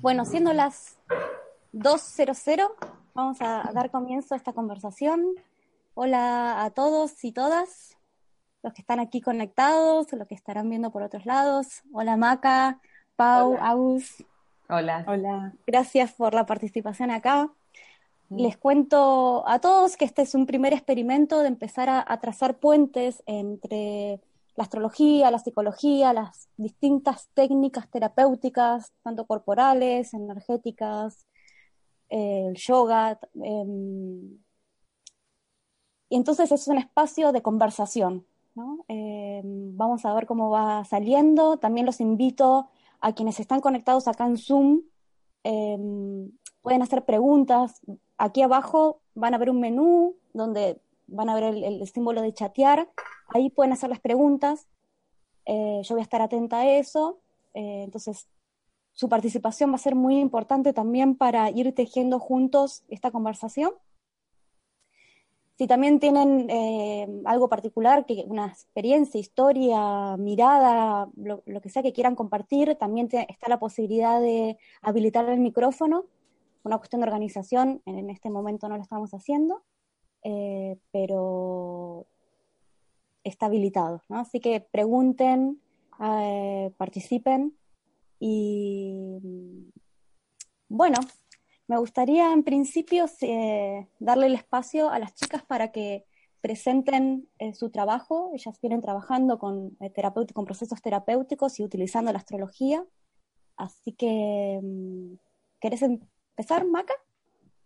Bueno, siendo las 2.00, vamos a dar comienzo a esta conversación. Hola a todos y todas, los que están aquí conectados, los que estarán viendo por otros lados. Hola Maca, Pau, Aus. Hola. Hola. Gracias por la participación acá. Mm. Les cuento a todos que este es un primer experimento de empezar a, a trazar puentes entre la astrología, la psicología, las distintas técnicas terapéuticas, tanto corporales, energéticas, eh, el yoga. Em, y entonces es un espacio de conversación. Em, vamos a ver cómo va saliendo. También los invito a quienes están conectados acá en Zoom. Em, pueden hacer preguntas. Aquí abajo van a ver un menú donde van a ver el, símbolo de chatear, ahí pueden hacer las preguntas, eh, yo voy a estar atenta a eso, eh, entonces su participación va a ser muy importante también para ir tejiendo juntos esta conversación. Si también tienen eh, algo particular, que una experiencia, historia, mirada, lo, que sea que quieran compartir, también está la posibilidad de habilitar el micrófono. Una cuestión de organización, en este momento no lo estamos haciendo. Eh, pero está habilitado, ¿no? Así que pregunten, eh, participen y bueno, me gustaría en principio eh, darle el espacio a las chicas para que presenten su trabajo. Ellas vienen trabajando con, con procesos terapéuticos y utilizando la astrología. Así que, mm, ¿querés empezar, Maca?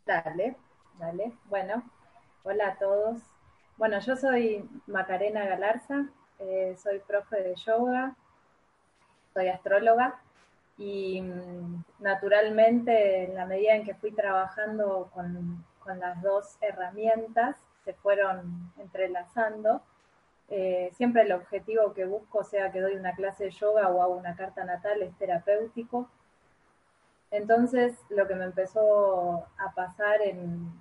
Dale, dale. Bueno, Hola a todos. Bueno, yo soy Macarena Galarza, eh, soy profe de yoga, soy astróloga y mm, naturalmente en la medida en que fui trabajando con, las dos herramientas, se fueron entrelazando. Eh, siempre el objetivo que busco, sea que doy una clase de yoga o hago una carta natal, es terapéutico. Entonces, lo que me empezó a pasar en,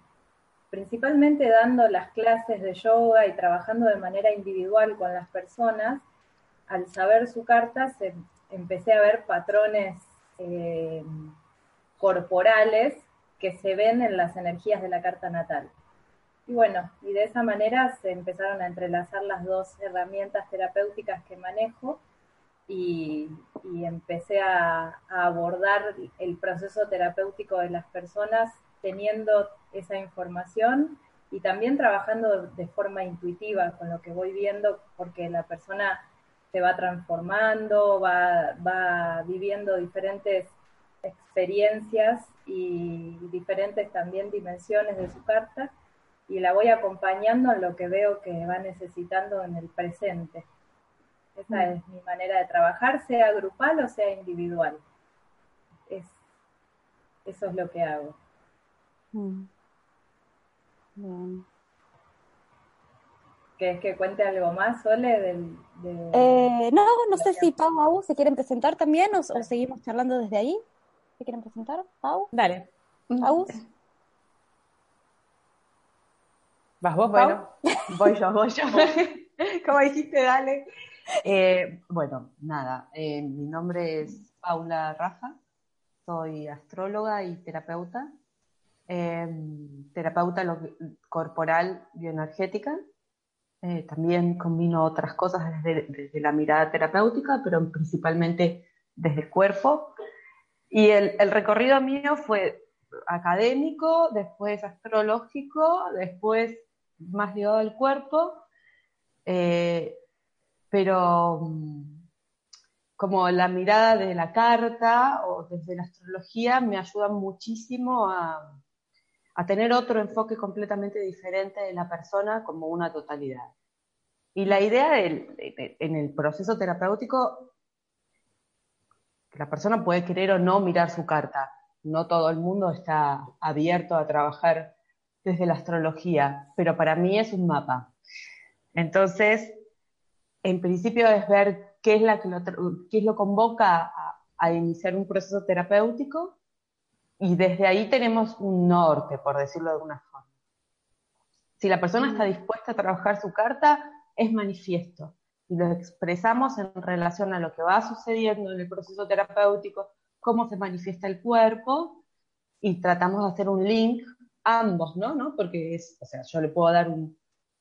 principalmente dando las clases de yoga y trabajando de manera individual con las personas, al saber su carta empecé a ver patrones eh, corporales que se ven en las energías de la carta natal. Y bueno, y de esa manera se empezaron a entrelazar las dos herramientas terapéuticas que manejo y, empecé a, abordar el proceso terapéutico de las personas teniendo esa información y también trabajando de forma intuitiva con lo que voy viendo, porque la persona se va transformando, va, viviendo diferentes experiencias y diferentes también dimensiones de su carta y la voy acompañando en lo que veo que va necesitando en el presente. Esa mm. es mi manera de trabajar, sea grupal o sea individual. Es, eso es lo que hago. Mm. ¿Quieres que cuente algo más, Sole? Del, eh, no, no sé si Pau o se quieren presentar también o, seguimos charlando desde ahí. ¿Se quieren presentar? Pau. Dale. Pau. ¿Vas vos? Bueno, voy yo, voy yo. Como dijiste, dale. Eh, bueno, nada, eh, mi nombre es Paula Rafa, soy astróloga y terapeuta Em, terapeuta corporal bioenergética. Eh, también combino otras cosas desde, la mirada terapéutica, pero principalmente desde el cuerpo. Y el, recorrido mío fue académico, después astrológico, después más ligado al cuerpo, eh, pero mm, como la mirada de la carta o desde la astrología me ayuda muchísimo a, a tener otro enfoque completamente diferente de la persona como una totalidad. Y la idea en el proceso terapéutico, la persona puede querer o no mirar su carta. No todo el mundo está abierto a trabajar desde la astrología, pero para mí es un mapa. Entonces, en principio es ver qué es, la que qué es lo convoca a iniciar un proceso terapéutico y desde ahí tenemos un norte, por decirlo de alguna forma. Si la persona está dispuesta a trabajar su carta, es manifiesto. Y lo expresamos en relación a lo que va sucediendo en el proceso terapéutico, cómo se manifiesta el cuerpo, y tratamos de hacer un link ambos, ¿no? ¿No? Porque es, o sea, yo le puedo dar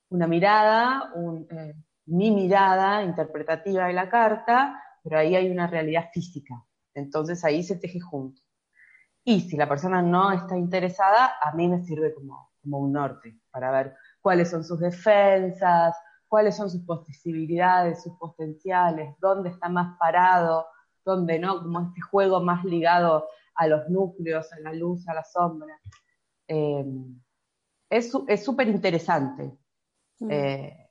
una mirada, eh, mi mirada interpretativa de la carta, pero ahí hay una realidad física. Entonces ahí se teje junto. Y si la persona no está interesada, a mí me sirve como, como un norte para ver cuáles son sus defensas, cuáles son sus posibilidades, sus potenciales, dónde está más parado, dónde no, como este juego más ligado a los núcleos, a la luz, a la sombra. Eh, es súper interesante. Mm. Eh,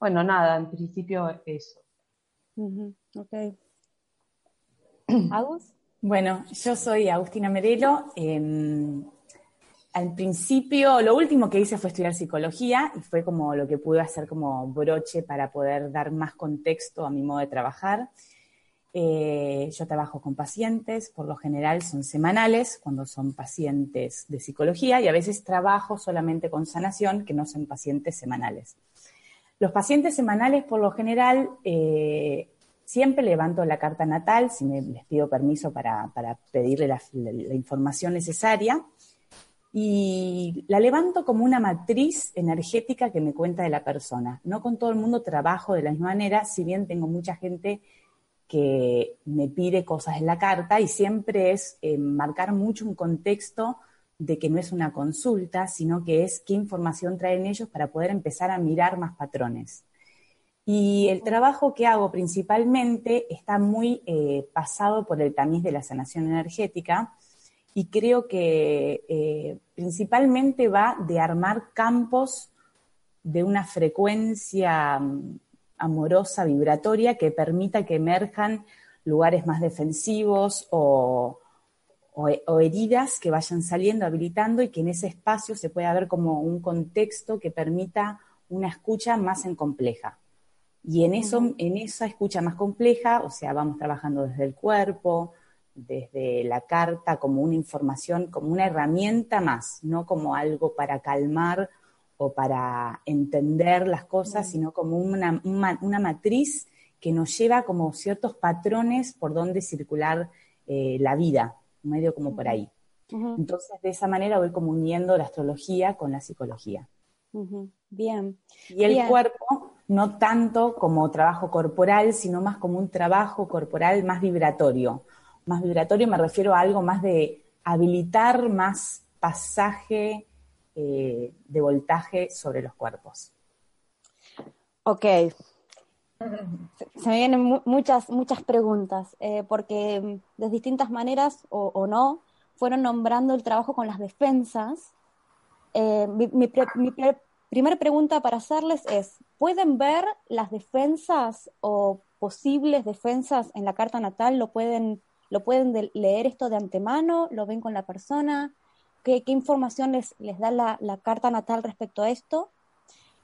bueno, nada, en principio eso. Ok. ¿Agus? Bueno, yo soy Agustina Merelo. Em, al principio, lo último que hice fue estudiar psicología y fue como lo que pude hacer como broche para poder dar más contexto a mi modo de trabajar. Eh, yo trabajo con pacientes, por lo general son semanales, cuando son pacientes de psicología, y a veces trabajo solamente con sanación, que no son pacientes semanales. Los pacientes semanales, por lo general, eh, Siempre levanto la carta natal, si me, les pido permiso para, pedirle la, información necesaria, y la levanto como una matriz energética que me cuenta de la persona. No con todo el mundo trabajo de la misma manera, si bien tengo mucha gente que me pide cosas en la carta y siempre es eh, marcar mucho un contexto de que no es una consulta, sino que es qué información traen ellos para poder empezar a mirar más patrones. Y el trabajo que hago principalmente está muy eh, pasado por el tamiz de la sanación energética y creo que eh, principalmente va de armar campos de una frecuencia mm, amorosa, vibratoria, que permita que emerjan lugares más defensivos o, o, heridas que vayan saliendo, habilitando y que en ese espacio se pueda ver como un contexto que permita una escucha más en compleja. Y en, eso, en esa escucha más compleja, o sea, vamos trabajando desde el cuerpo, desde la carta, como una información, como una herramienta más, no como algo para calmar o para entender las cosas, sino como una, una, matriz que nos lleva como ciertos patrones por donde circular eh, la vida, medio como por ahí. Entonces, de esa manera voy como uniendo la astrología con la psicología. Bien. Y el cuerpo no tanto como trabajo corporal, sino más como un trabajo corporal más vibratorio. Más vibratorio me refiero a algo más de habilitar más pasaje eh, de voltaje sobre los cuerpos. Ok. Se me vienen muchas, muchas preguntas, eh, porque de distintas maneras o, no, fueron nombrando el trabajo con las defensas. Eh, mi, mi, Primera pregunta para hacerles es, ¿pueden ver las defensas o posibles defensas en la carta natal? ¿Lo pueden, lo pueden leer esto de antemano? ¿Lo ven con la persona? ¿Qué, información les, les da la, carta natal respecto a esto?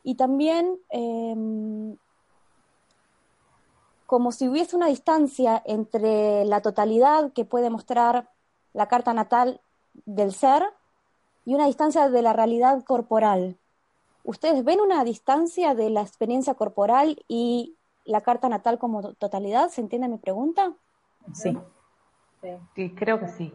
Y también, em, como si hubiese una distancia entre la totalidad que puede mostrar la carta natal del ser y una distancia de la realidad corporal. ¿Ustedes ven una distancia de la experiencia corporal y la carta natal como totalidad? ¿Se entiende mi pregunta? Sí, sí creo que sí.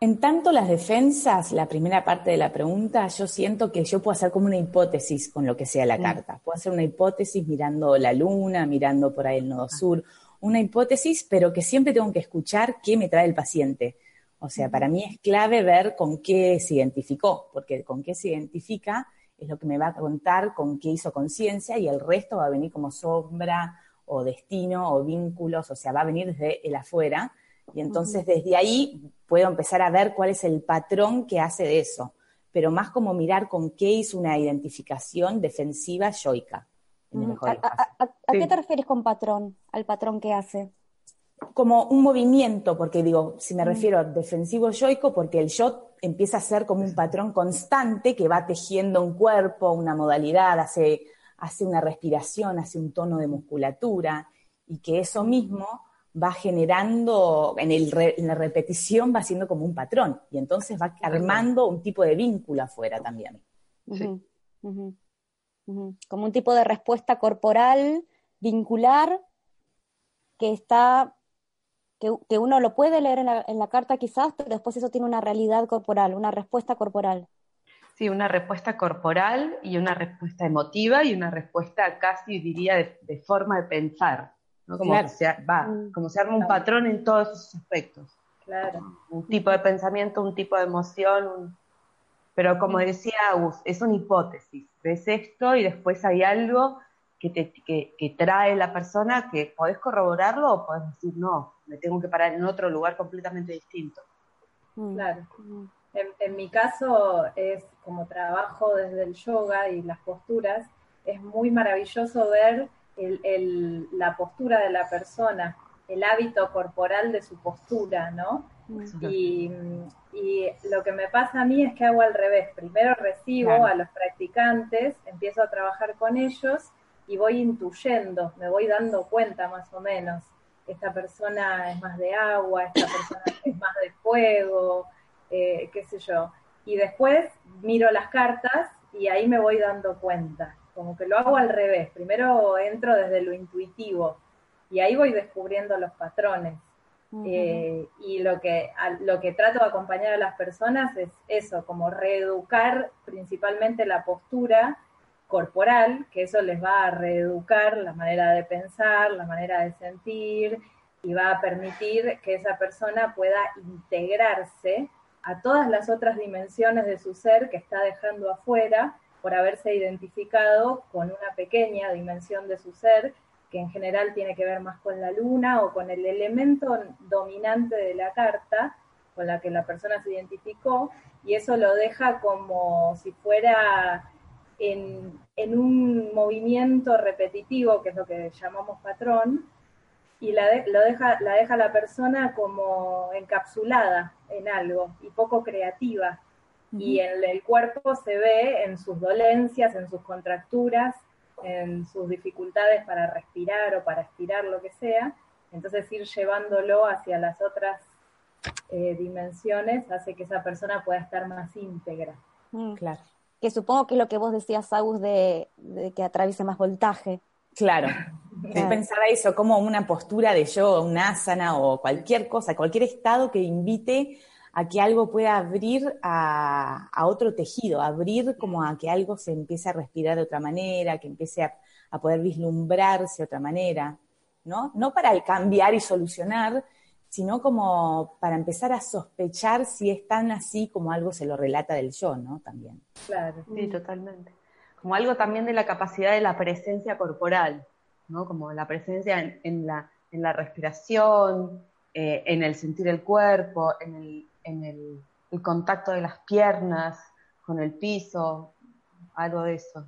En tanto las defensas, la primera parte de la pregunta, yo siento que yo puedo hacer como una hipótesis con lo que sea la carta. Puedo hacer una hipótesis mirando la luna, mirando por ahí el nodo sur, una hipótesis, pero que siempre tengo que escuchar qué me trae el paciente. O sea, para mí es clave ver con qué se identificó, porque con qué se identifica es lo que me va a contar con qué hizo conciencia y el resto va a venir como sombra o destino o vínculos, o sea, va a venir desde el afuera. Y entonces desde ahí puedo empezar a ver cuál es el patrón que hace de eso, pero más como mirar con qué hizo una identificación defensiva yoica. ¿A, qué te refieres con patrón? Al patrón que hace. Como un movimiento, porque digo, si me mm. refiero a defensivo yoico, porque el yo empieza a ser como un patrón constante que va tejiendo un cuerpo, una modalidad, hace, hace una respiración, hace un tono de musculatura, y que eso mismo va generando, en, el en la repetición va siendo como un patrón, y entonces va armando un tipo de vínculo afuera también. Como un tipo de respuesta corporal, vincular, que está que, uno lo puede leer en la, en la, carta quizás, pero después eso tiene una realidad corporal, una respuesta corporal. Sí, una respuesta corporal y una respuesta emotiva y una respuesta casi diría de, forma de pensar, ¿no? como, se, va, mm. como se arma un patrón en todos esos aspectos. Claro. Un tipo de pensamiento, un tipo de emoción, pero como mm. decía Agus, es una hipótesis. Ves esto y después hay algo que, te, que, trae la persona que podés corroborarlo o podés decir no, me tengo que parar en otro lugar completamente distinto. Mm. Claro. Mm. En, mi caso es como trabajo desde el yoga y las posturas, es muy maravilloso ver la postura de la persona, el hábito corporal de su postura, ¿no? Y, y, lo que me pasa a mí es que hago al revés. Primero recibo a los practicantes, empiezo a trabajar con ellos y voy intuyendo, me voy dando cuenta más o menos. Esta persona es más de agua, esta persona es más de fuego, eh, qué sé yo. Y después miro las cartas y ahí me voy dando cuenta. Como que lo hago al revés. Primero entro desde lo intuitivo y ahí voy descubriendo los patrones. Eh, y lo que, lo que trato de acompañar a las personas es eso, como reeducar principalmente la postura corporal, que eso les va a reeducar la manera de pensar, la manera de sentir y va a permitir que esa persona pueda integrarse a todas las otras dimensiones de su ser que está dejando afuera por haberse identificado con una pequeña dimensión de su ser que en general tiene que ver más con la luna o con el elemento dominante de la carta con la que la persona se identificó y eso lo deja como si fuera en, un movimiento repetitivo, que es lo que llamamos patrón, y la, lo deja, la deja la persona como encapsulada en algo y poco creativa. Y en el cuerpo se ve en sus dolencias, en sus contracturas, en sus dificultades para respirar o para estirar, lo que sea. Entonces ir llevándolo hacia las otras eh, dimensiones hace que esa persona pueda estar más íntegra. Mm. claro que supongo que es lo que vos decías, Agus, de, que atraviese más voltaje. Claro. Yo pensaba eso como una postura de yo, un asana o cualquier cosa, cualquier estado que invite a que algo pueda abrir a, otro tejido, abrir como a que algo se empiece a respirar de otra manera, que empiece a, a poder vislumbrarse de otra manera, ¿no? No para cambiar y solucionar, sino como para empezar a sospechar si es tan así como algo se lo relata del yo, ¿no? También. Claro, sí, totalmente. Como algo también de la capacidad de la presencia corporal, ¿no? Como la presencia en, la, en la, respiración, eh, en el sentir el cuerpo, en el, en el, contacto de las piernas con el piso, algo de eso.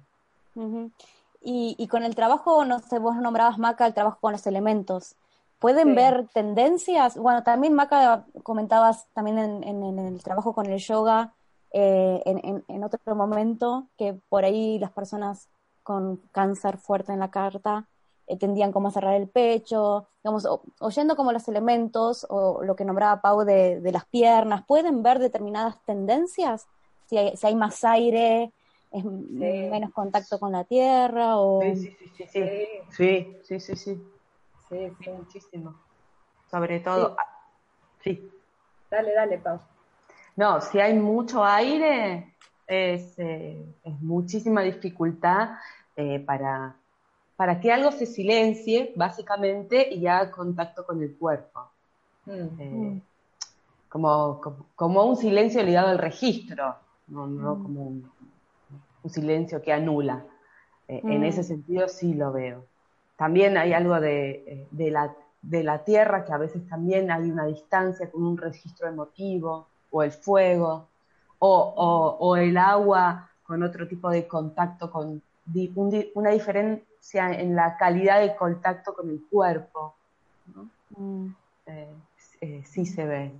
y, y, con el trabajo, no sé, vos nombrabas, Maca, el trabajo con los elementos pueden ver tendencias. Bueno, también Maca comentabas también en, el trabajo con el yoga eh, en, otro momento que por ahí las personas con cáncer fuerte en la carta eh, tendían como a cerrar el pecho, digamos, oyendo como los elementos o lo que nombraba Pau de, las piernas, pueden ver determinadas tendencias, si hay, si hay más aire, es menos contacto con la tierra o... Sí, sí, sí, sí, sí, sí, sí, sí. Sí, muchísimo. Sobre todo, sí. Dale, dale, Pau. No, si hay mucho aire, es, eh, muchísima dificultad eh, para, para que algo se silencie, básicamente, y haga contacto con el cuerpo. Mm. Eh, mm. como, como, un silencio ligado al registro, no, no mm. como un, silencio que anula. En ese sentido sí lo veo. También hay algo de, de, la, de la tierra, que a veces también hay una distancia con un registro emotivo, o el fuego, o, o, el agua con otro tipo de contacto, con una diferencia en la calidad de contacto con el cuerpo. mm. eh, eh, sí se ve.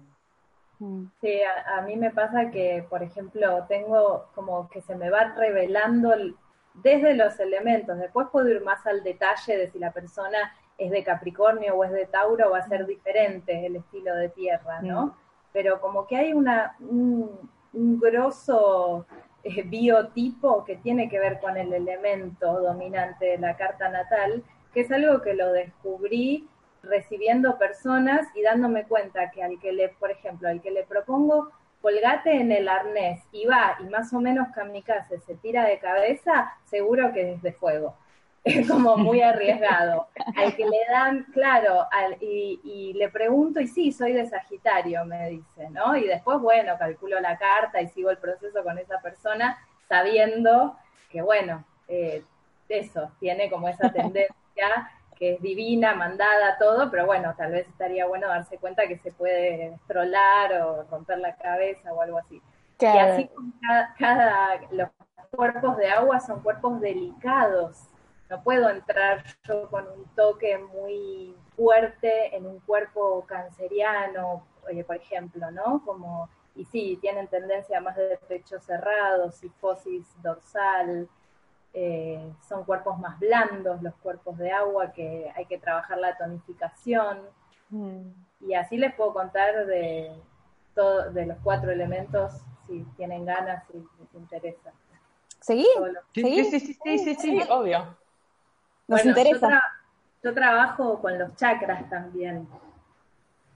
Mm. Sí, a, mí me pasa que, por ejemplo, tengo como que se me va revelando desde los elementos, después puedo ir más al detalle de si la persona es de Capricornio o es de Tauro, va a ser diferente el estilo de tierra, ¿no? Pero como que hay una, un, un grosso eh, biotipo que tiene que ver con el elemento dominante de la carta natal, que es algo que lo descubrí recibiendo personas y dándome cuenta que al que le, por ejemplo, al que le propongo colgate en el arnés y va y más o menos kamikaze se tira de cabeza, seguro que es de fuego. Es como muy arriesgado. Al que le dan, claro, y, le pregunto, y sí, soy de Sagitario, me dice, ¿no? Y después, bueno, calculo la carta y sigo el proceso con esa persona, sabiendo que, bueno, eh, eso, tiene como esa tendencia que es divina, mandada, todo, pero bueno, tal vez estaría bueno darse cuenta que se puede trolar o romper la cabeza o algo así. Y así cada, cada, los cuerpos de agua son cuerpos delicados. No puedo entrar yo con un toque muy fuerte en un cuerpo canceriano, oye, por ejemplo, ¿no? Como, y sí, tienen tendencia más de pecho cerrado, sifosis dorsal, eh, son cuerpos más blandos, los cuerpos de agua, que hay que trabajar la tonificación. Mm. Y así les puedo contar de, todo, de los cuatro elementos, si tienen ganas, si les interesa. ¿Seguí? Sí, sí, sí, sí, sí, obvio. Nos interesa. Yo, trabajo con los chakras también.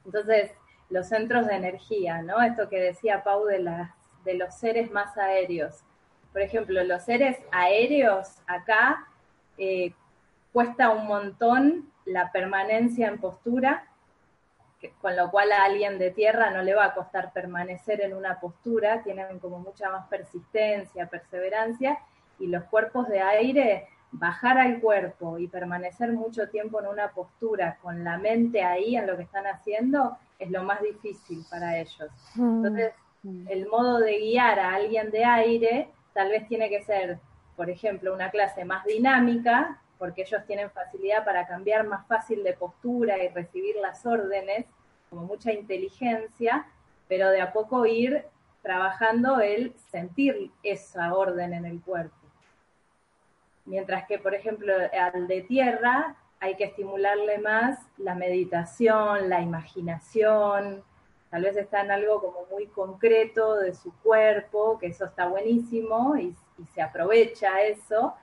Entonces, los centros de energía, ¿no? Esto que decía Pau de, las, de los seres más aéreos por ejemplo, los seres aéreos acá eh, cuesta un montón la permanencia en postura, con lo cual a alguien de tierra no le va a costar permanecer en una postura, tienen como mucha más persistencia, perseverancia, y los cuerpos de aire, bajar al cuerpo y permanecer mucho tiempo en una postura con la mente ahí en lo que están haciendo, es lo más difícil para ellos. Mm. Entonces, el modo de guiar a alguien de aire tal vez tiene que ser, por ejemplo, una clase más dinámica, porque ellos tienen facilidad para cambiar más fácil de postura y recibir las órdenes, como mucha inteligencia, pero de a poco ir trabajando el sentir esa orden en el cuerpo. Mientras que, por ejemplo, al de tierra hay que estimularle más la meditación, la imaginación, tal vez está en algo como muy concreto de su cuerpo, que eso está buenísimo y, se aprovecha eso,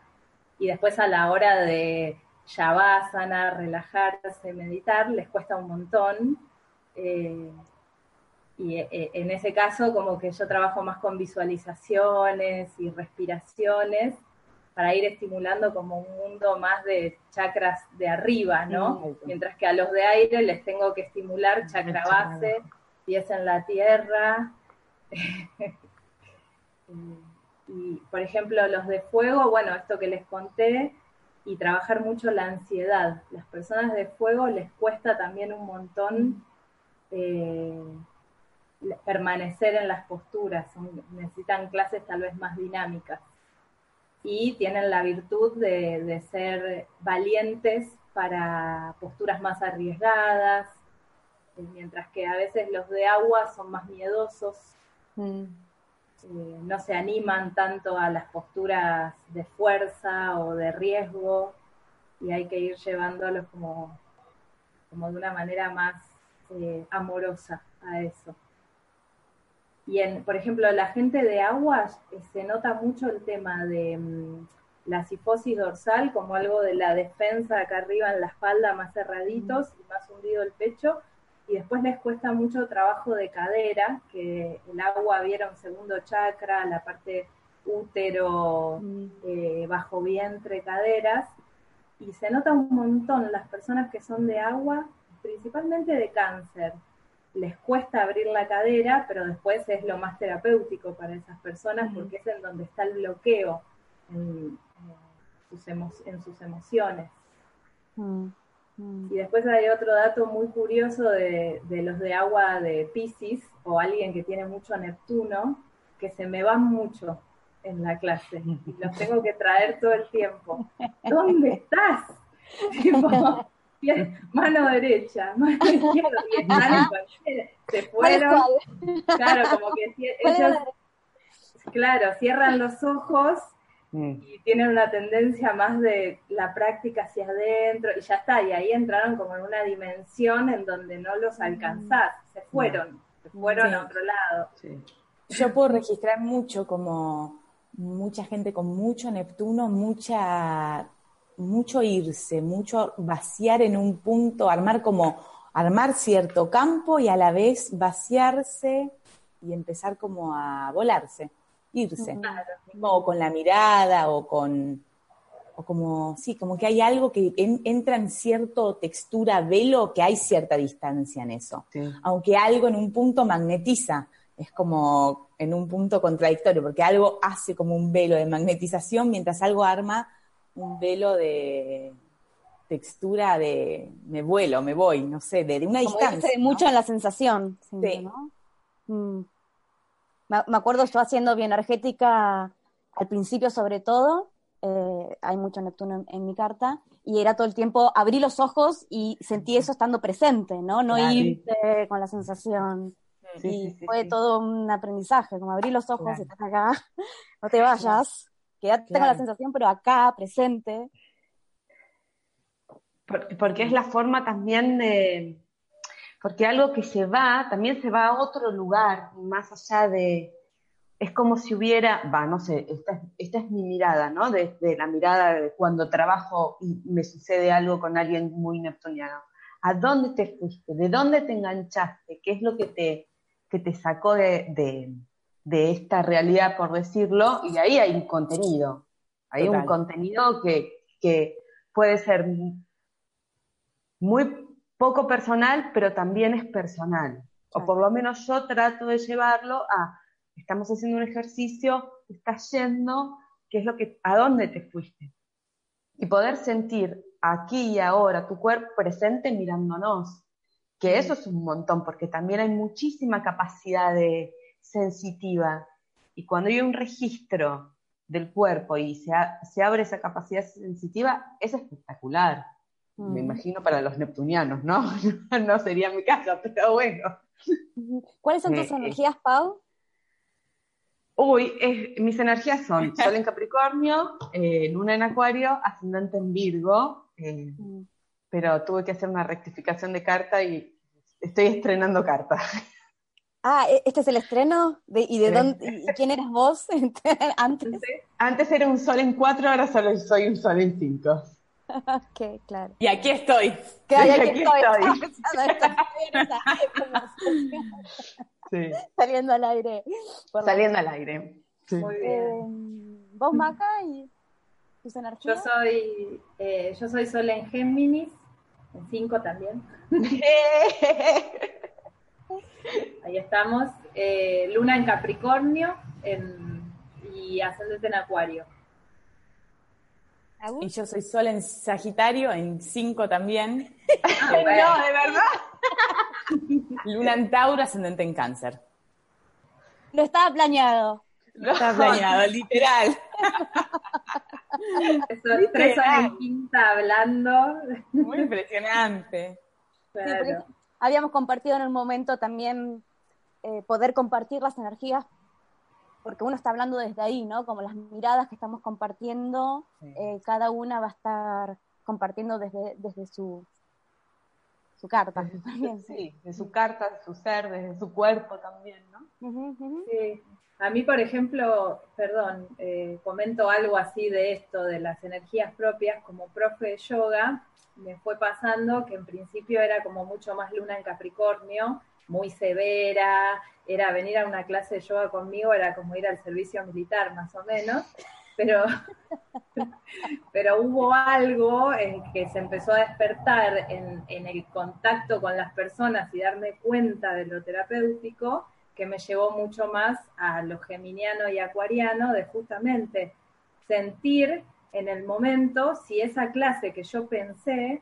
y después a la hora de shavasana, relajarse, meditar, les cuesta un montón. Eh, y eh, en ese caso, como que yo trabajo más con visualizaciones y respiraciones para ir estimulando como un mundo más de chakras de arriba, ¿no? Mientras que a los de aire les tengo que estimular chakra base, pies en la tierra. y, por ejemplo, los de fuego, bueno, esto que les conté, y trabajar mucho la ansiedad. Las personas de fuego les cuesta también un montón eh, permanecer en las posturas, necesitan clases tal vez más dinámicas. Y tienen la virtud de, de ser valientes para posturas más arriesgadas, mientras que a veces los de agua son más miedosos, mm. eh, no se animan tanto a las posturas de fuerza o de riesgo y hay que ir llevándolos como, como de una manera más eh, amorosa a eso. Y en, por ejemplo, la gente de agua eh, se nota mucho el tema de mm, la sifosis dorsal como algo de la defensa acá arriba en la espalda más cerraditos y más hundido el pecho, y después les cuesta mucho trabajo de cadera, que el agua viera un segundo chakra, la parte útero, mm. eh, bajo vientre, caderas, y se nota un montón las personas que son de agua, principalmente de cáncer. Les cuesta abrir la cadera, pero después es lo más terapéutico para esas personas porque es en donde está el bloqueo en, sus, en sus, emociones. Mm. Mm. Y después hay otro dato muy curioso de, los de agua de Pisces o alguien que tiene mucho Neptuno, que se me van mucho en la clase. Los tengo que traer todo el tiempo. ¿Dónde estás? mano derecha, mano izquierda, se fueron. Claro, como que ellos, claro, cierran los ojos mm. y tienen una tendencia más de la práctica hacia adentro y ya está, y ahí entraron como en una dimensión en donde no los mm. alcanzás, se fueron, se fueron a otro lado. Yo puedo registrar mucho como mucha gente con mucho Neptuno, mucha mucho irse, mucho vaciar en un punto, armar como, armar cierto campo y a la vez vaciarse y empezar como a volarse, irse. O con la mirada o con, o como, sí, como que hay algo que entra en cierto textura velo, que hay cierta distancia en eso. Aunque algo en un punto magnetiza, es como en un punto contradictorio, porque algo hace como un velo de magnetización mientras algo arma un velo de textura de me vuelo, me voy, no sé, de, una distancia. mucho en la sensación. sí. Mm. Me, acuerdo yo haciendo bioenergética al principio sobre todo, eh, hay mucho Neptuno en, mi carta, y era todo el tiempo abrí los ojos y sentí eso estando presente, ¿no? No irte con la sensación. y fue todo un aprendizaje, como abrí los ojos y estás acá, no te vayas. Quédate con la sensación, pero acá, presente. Porque, es la forma también de. Porque algo que se va, también se va a otro lugar, más allá de. Es como si hubiera, va, no sé, esta, esta es mi mirada, ¿no? Desde la mirada de cuando trabajo y me sucede algo con alguien muy neptuniano. ¿A dónde te fuiste? ¿De dónde te enganchaste? ¿Qué es lo que te, que te sacó de, de esta realidad, por decirlo, y ahí hay un contenido. Hay un contenido que, que, puede ser muy poco personal, pero también es personal. O por lo menos yo trato de llevarlo a, estamos haciendo un ejercicio, estás yendo, ¿qué es lo que, a dónde te fuiste? Y poder sentir aquí y ahora tu cuerpo presente mirándonos, que eso es un montón, porque también hay muchísima capacidad de, sensitiva. Y cuando hay un registro del cuerpo y se, se abre esa capacidad sensitiva, es espectacular. Me mm. imagino para los neptunianos, ¿no? no sería mi caso, pero bueno. ¿Cuáles son tus eh, energías, Pau? Uy, mis energías son Sol en Capricornio, eh, Luna en Acuario, Ascendente en Virgo, eh, mm. pero tuve que hacer una rectificación de carta y estoy estrenando carta. Ah, ¿e-, ¿este es el estreno? ¿Y de dónde, quién eras vos antes? Antes era un sol en cuatro, ahora solo soy un sol en cinco. Ok, claro. Y aquí estoy. Que aquí, estoy. sí. Saliendo al aire. Saliendo al aire. Muy bien. Eh, ¿Vos, Maca, y tus energías? Yo soy, eh, yo soy sol en Géminis, en cinco también. Ahí estamos. Eh, luna en Capricornio y ascendente en Acuario. Y yo soy Sol en Sagitario, en 5 también. no, de verdad. Luna en Tauro, ascendente en Cáncer. Lo estaba planeado. Lo estaba planeado, literal. Estoy tres horas en quinta hablando. Muy impresionante. Claro habíamos compartido en un momento también eh, poder compartir las energías, porque uno está hablando desde ahí, ¿no? Como las miradas que estamos compartiendo, eh, cada una va a estar compartiendo desde, desde su, su carta. sí, de su carta, de su ser, desde su cuerpo también, ¿no? Sí. A mí, por ejemplo, perdón, eh, comento algo así de esto, de las energías propias, como profe de yoga, me fue pasando que en principio era como mucho más luna en Capricornio, muy severa, era venir a una clase de yoga conmigo, era como ir al servicio militar más o menos, pero, pero hubo algo en que se empezó a despertar en, en el contacto con las personas y darme cuenta de lo terapéutico que me llevó mucho más a lo geminiano y acuariano de justamente sentir en el momento si esa clase que yo pensé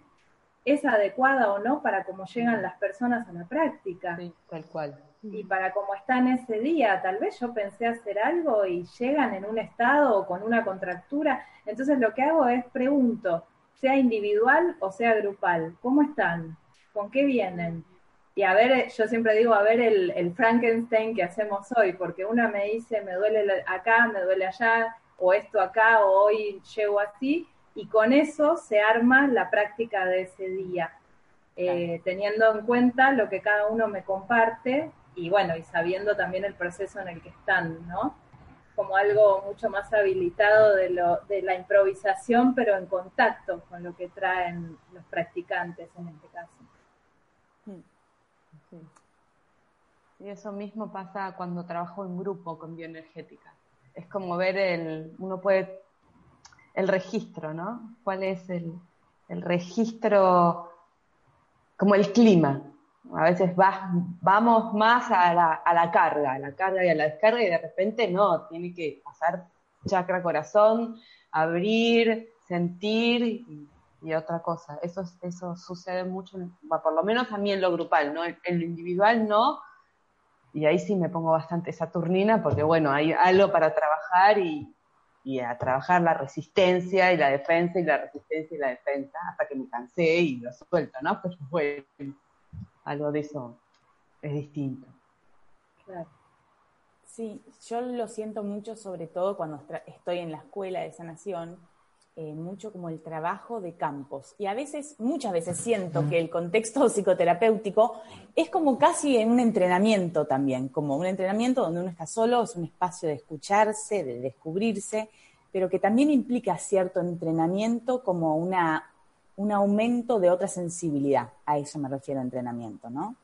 es adecuada o no para cómo llegan las personas a la práctica. Sí, tal cual. Y para cómo están ese día, tal vez yo pensé hacer algo y llegan en un estado o con una contractura. Entonces lo que hago es pregunto, sea individual o sea grupal. ¿Cómo están? ¿Con qué vienen? Y a ver, yo siempre digo, a ver el, el Frankenstein que hacemos hoy, porque una me dice, me duele acá, me duele allá, o esto acá, o hoy llego así, y con eso se arma la práctica de ese día, eh, teniendo en cuenta lo que cada uno me comparte y bueno, y sabiendo también el proceso en el que están, ¿no? Como algo mucho más habilitado de, lo, de la improvisación, pero en contacto con lo que traen los practicantes en este caso. Y eso mismo pasa cuando trabajo en grupo con bioenergética. Es como ver el, uno puede, el registro, ¿no? ¿Cuál es el, el registro, como el clima? A veces vas, vamos más a la, a la carga, a la carga y a la descarga y de repente no, tiene que pasar chakra corazón, abrir, sentir y, otra cosa. Eso, eso sucede mucho, por lo menos a mí en lo grupal, ¿no? En, lo individual no, y ahí sí me pongo bastante saturnina porque bueno, hay algo para trabajar y, y, a trabajar la resistencia y la defensa y la resistencia y la defensa hasta que me cansé y lo suelto, ¿no? Pero bueno, algo de eso es distinto. Claro. Sí, yo lo siento mucho, sobre todo cuando estoy en la escuela de sanación, eh, mucho como el trabajo de campos. Y a veces, muchas veces siento que el contexto psicoterapéutico es como casi un entrenamiento también, como un entrenamiento donde uno está solo, es un espacio de escucharse, de descubrirse, pero que también implica cierto entrenamiento como una, un aumento de otra sensibilidad. A eso me refiero entrenamiento, ¿no?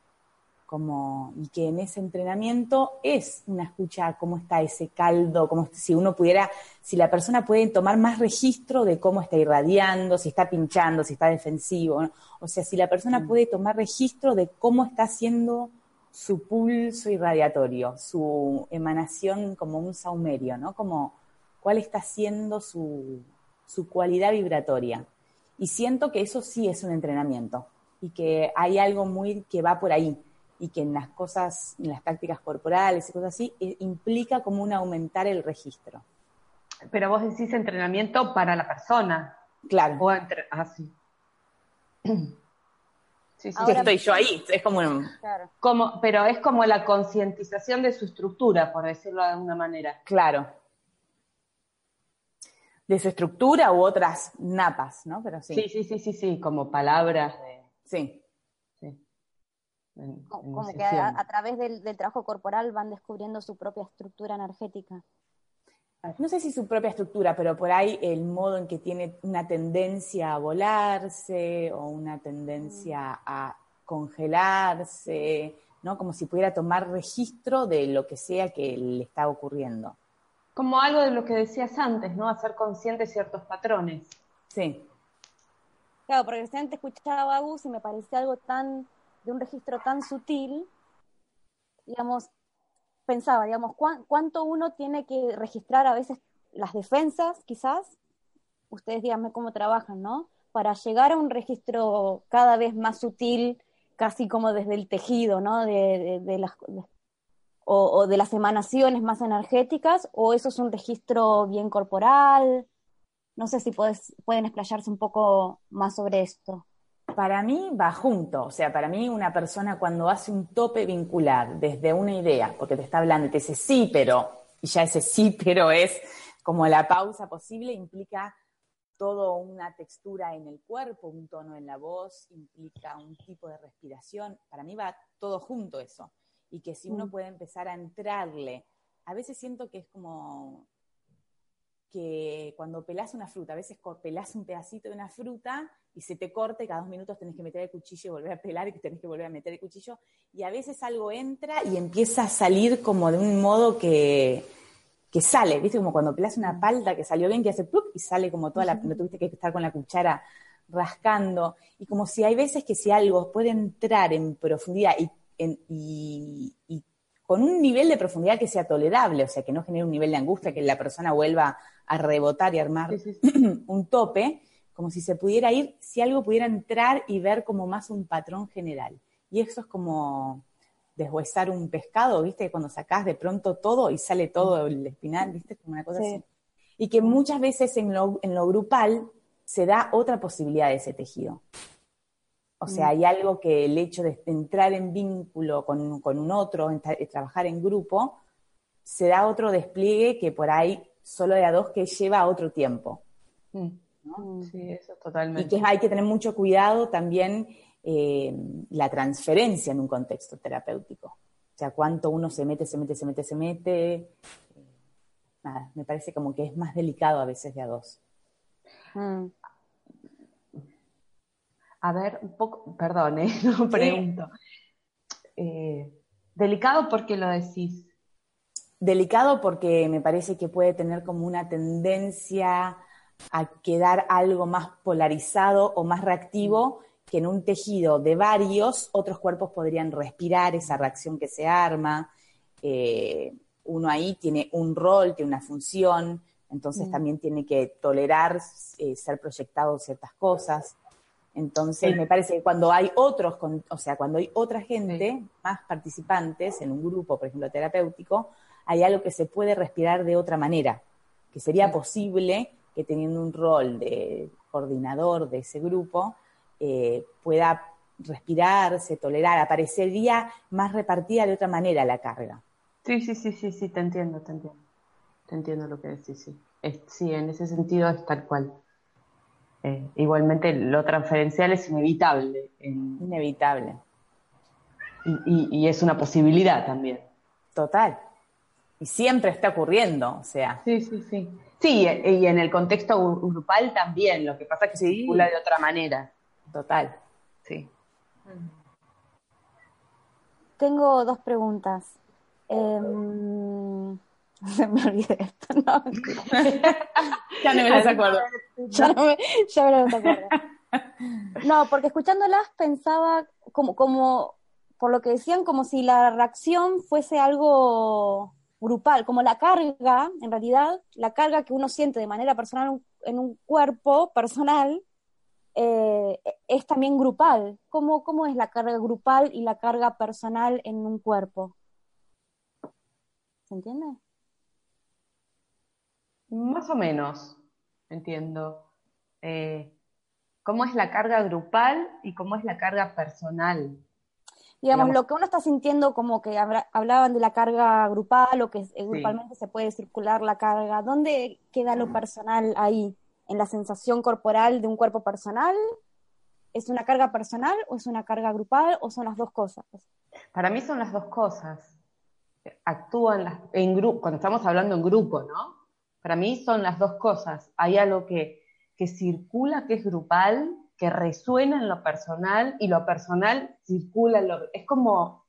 Como, y que en ese entrenamiento es una escucha cómo está ese caldo, como si uno pudiera, si la persona puede tomar más registro de cómo está irradiando, si está pinchando, si está defensivo, o sea, si la persona mm. puede tomar registro de cómo está haciendo su pulso irradiatorio, su emanación como un saumerio, ¿no? Como cuál está siendo su, su cualidad vibratoria. Y siento que eso sí es un entrenamiento y que hay algo muy que va por ahí y que en las cosas, en las prácticas corporales y cosas así, eh, implica como un aumentar el registro. Pero vos decís entrenamiento para la persona. Claro. O entre... Ah, sí. Sí, sí, estoy yo ahí, es como, como Pero es como la concientización de su estructura, por decirlo de alguna manera. Claro. De su estructura u otras napas, ¿no? Pero sí. Sí, sí, sí, sí, sí, como palabras de... Sí como que a, través del, trabajo corporal van descubriendo su propia estructura energética. No sé si su propia estructura, pero por ahí el modo en que tiene una tendencia a volarse o una tendencia mm. a congelarse, ¿no? Como si pudiera tomar registro de lo que sea que le está ocurriendo. Como algo de lo que decías antes, ¿no? Hacer consciente ciertos patrones. Sí. Claro, porque recién escuchaba a Gus y me parecía algo tan de un registro tan sutil, digamos, pensaba, digamos, cuánto uno tiene que registrar a veces las defensas, quizás, ustedes díganme cómo trabajan, ¿no? Para llegar a un registro cada vez más sutil, casi como desde el tejido, ¿no? De, las, o, de las emanaciones más energéticas, o eso es un registro bien corporal. No sé si pueden explayarse un poco más sobre esto. Para mí va junto, o sea, para mí una persona cuando hace un tope vincular desde una idea, porque te está hablando y te dice sí, pero, y ya ese sí, pero es como la pausa posible, implica todo una textura en el cuerpo, un tono en la voz, implica un tipo de respiración. Para mí va todo junto eso. Y que si uno mm. puede empezar a entrarle, a veces siento que es como que cuando pelas una fruta, a veces pelas un pedacito de una fruta y se te corta y cada dos minutos tenés que meter el cuchillo y volver a pelar y tenés que volver a meter el cuchillo y a veces algo entra y empieza a salir como de un modo que, que sale, ¿viste? Como cuando pelas una palta que salió bien, que hace ¡plup! y sale como toda la, no tuviste que estar con la cuchara rascando y como si hay veces que si algo puede entrar en profundidad y, y, y con un nivel de profundidad que sea tolerable, o sea, que no genere un nivel de angustia, que la persona vuelva a rebotar y armar un tope, como si se pudiera ir, si algo pudiera entrar y ver como más un patrón general. Y eso es como deshuesar un pescado, ¿viste? Cuando sacás de pronto todo y sale todo el espinal, ¿viste? Como una cosa así. Y que muchas veces en lo, en lo grupal se da otra posibilidad de ese tejido. O sea, hay algo que el hecho de entrar en vínculo con, un otro, trabajar en grupo, se da otro despliegue que por ahí solo de a dos que lleva otro tiempo. Mm. Mm. Sí, eso totalmente. Y que hay que tener mucho cuidado también eh, la transferencia en un contexto terapéutico. O sea, cuánto uno se mete, se mete, se mete, se mete. Eh, nada, me parece como que es más delicado a veces de a dos. Mm. A ver, un poco, perdón, ¿eh? no pregunto. Eh, ¿Delicado porque lo decís? Delicado porque me parece que puede tener como una tendencia a quedar algo más polarizado o más reactivo que en un tejido de varios otros cuerpos podrían respirar esa reacción que se arma. Eh, uno ahí tiene un rol, tiene una función, entonces mm. también tiene que tolerar eh, ser proyectado ciertas cosas. Entonces me parece que cuando hay otros, o sea, cuando hay otra gente, más participantes en un grupo, por ejemplo, terapéutico, hay algo que se puede respirar de otra manera, que sería posible que teniendo un rol de coordinador de ese grupo, eh, pueda respirarse, tolerar, aparecería más repartida de otra manera la carga. Sí, sí, sí, sí, sí, te entiendo, te entiendo. Te entiendo lo que decís, sí. sí, en ese sentido es tal cual. Eh, igualmente lo transferencial es inevitable. Inevitable. Y, es una posibilidad también. Total. Y siempre está ocurriendo, o sea. Sí, sí, sí. Sí, y en el contexto grupal también, lo que pasa es que se circula de otra manera. Total. Sí. Tengo dos preguntas. Em, se me olvidé esto, ¿no? ya no me las acuerdo. Ya, no me, ya me las acuerdo. No, porque escuchándolas pensaba como, como, por lo que decían, como si la reacción fuese algo grupal, como la carga, en realidad, la carga que uno siente de manera personal en un cuerpo personal eh, es también grupal. ¿Cómo, ¿Cómo es la carga grupal y la carga personal en un cuerpo? ¿Se entiende? Más o menos, entiendo. Eh, ¿Cómo es la carga grupal y cómo es la carga personal? Digamos, lo que uno está sintiendo como que hablaban de la carga grupal o que eh, grupalmente se puede circular la carga. ¿Dónde queda lo personal ahí? en la sensación corporal de un cuerpo personal? ¿Es una carga personal o es una carga grupal o son las dos cosas? Para mí son las dos cosas. Actúan en grupo, cuando estamos hablando en grupo, ¿no? Para mí son las dos cosas. Hay algo que, que circula, que es grupal, que resuena en lo personal y lo personal circula. Es como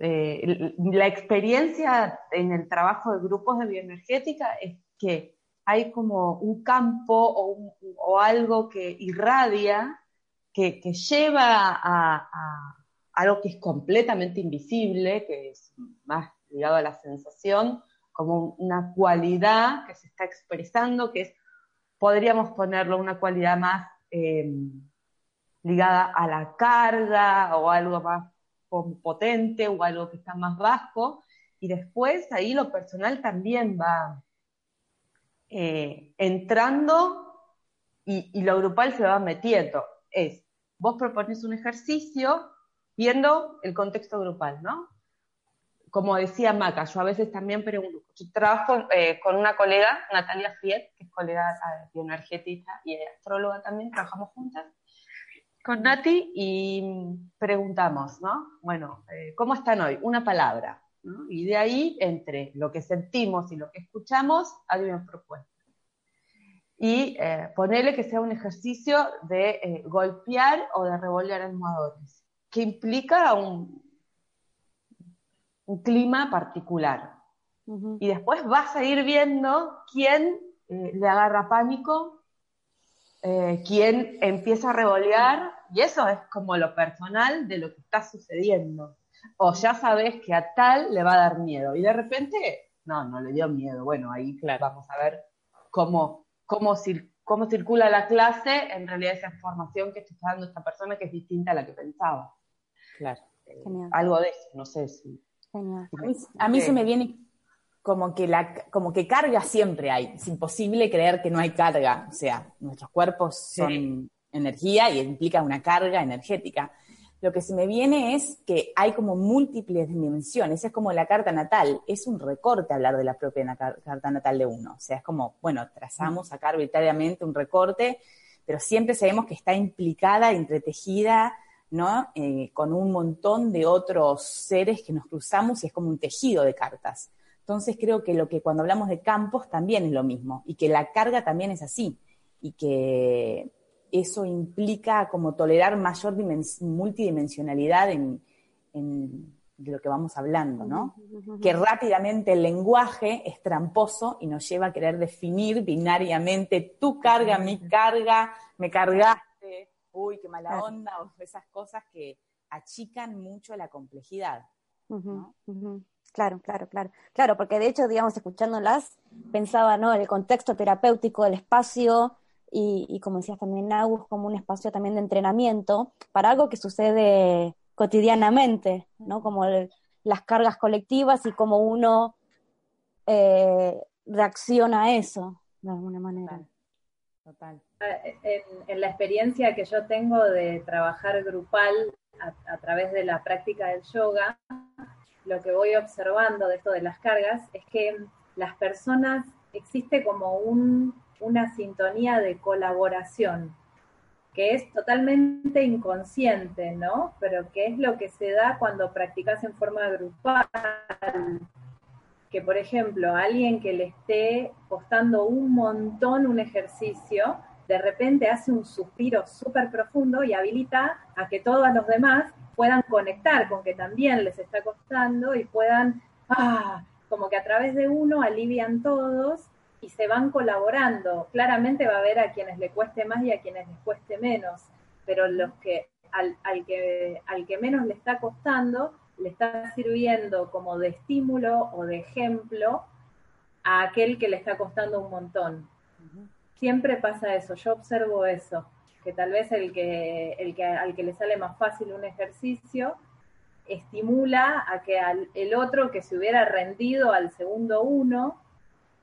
eh, la experiencia en el trabajo de grupos de bioenergética es que hay como un campo o, algo que irradia, que, lleva a, algo que es completamente invisible, que es más ligado a la sensación, como una cualidad que se está expresando, que es, podríamos ponerlo una cualidad más em, ligada a la carga o algo más potente o algo que está más bajo, y después ahí lo personal también va, eh, entrando y, lo grupal se va metiendo. Es, vos propones un ejercicio viendo el contexto grupal, ¿no? Como decía Maca, yo a veces también pregunto, yo trabajo eh, con una colega, Natalia Fiet, que es colega bioenergética y astróloga también, trabajamos juntas con Nati y preguntamos, ¿no? Bueno, eh, ¿cómo están hoy? Una palabra. Y de ahí, entre lo que sentimos y lo que escuchamos, hay una propuesta. Y eh, ponerle que sea un ejercicio de eh, golpear o de revolver almohadones, que implica un, un clima particular. Y después vas a ir viendo quién eh, le agarra pánico, quién empieza a revolear, y eso es como lo personal de lo que está sucediendo o ya sabes que a tal le va a dar miedo y de repente, no, no le dio miedo. Bueno, ahí vamos a ver cómo, cómo, cómo circula la clase, en realidad esa información que está dando esta persona que es distinta a la que pensaba. Claro. Eh, algo de eso, no sé si. A mí, se me viene como que, la, como que carga siempre hay. Es imposible creer que no hay carga. O sea, nuestros cuerpos son energía y implica una carga energética. Lo que se me viene es que hay como múltiples dimensiones. Es como la carta natal. Es un recorte hablar de la propia carta natal de uno. O sea, es como, bueno, trazamos acá arbitrariamente un recorte, pero siempre sabemos que está implicada, entretejida, ¿no? Eh, con un montón de otros seres que nos cruzamos y es como un tejido de cartas. Entonces creo que lo que cuando hablamos de campos también es lo mismo y que la carga también es así y que eso implica como tolerar mayor multidimensionalidad en, lo que vamos hablando, ¿no? Que rápidamente el lenguaje es tramposo y nos lleva a querer definir binariamente tu carga, mi carga, me cargaste, uy, qué mala onda, o esas cosas que achican mucho la complejidad. ¿no? Claro, claro, claro. Claro, porque de hecho, digamos, escuchándolas, pensaba, ¿no? El contexto terapéutico, el espacio, y, como decías también, Agus, como un espacio también de entrenamiento para algo que sucede cotidianamente, ¿no? Como las cargas colectivas y cómo uno eh, reacciona a eso, de alguna manera. Total. En, la experiencia que yo tengo de trabajar grupal a través de la práctica del yoga, lo que voy observando de esto de las cargas es que las personas existe como un, una sintonía de colaboración que es totalmente inconsciente, ¿no? Pero que es lo que se da cuando practicas en forma grupal. Que, por ejemplo, alguien que le esté costando un montón un ejercicio, de repente hace un suspiro súper profundo y habilita a que todos los demás puedan conectar con que también les está costando y puedan, ah, como que a través de uno alivian todos y se van colaborando. Claramente va a haber a quienes le cueste más y a quienes les cueste menos, pero los que al, que al que menos le está costando le está sirviendo como de estímulo o de ejemplo a aquel que le está costando un montón. Siempre pasa eso, yo observo eso que tal vez el que, el que al que le sale más fácil un ejercicio estimula a que al, el otro que se hubiera rendido al segundo uno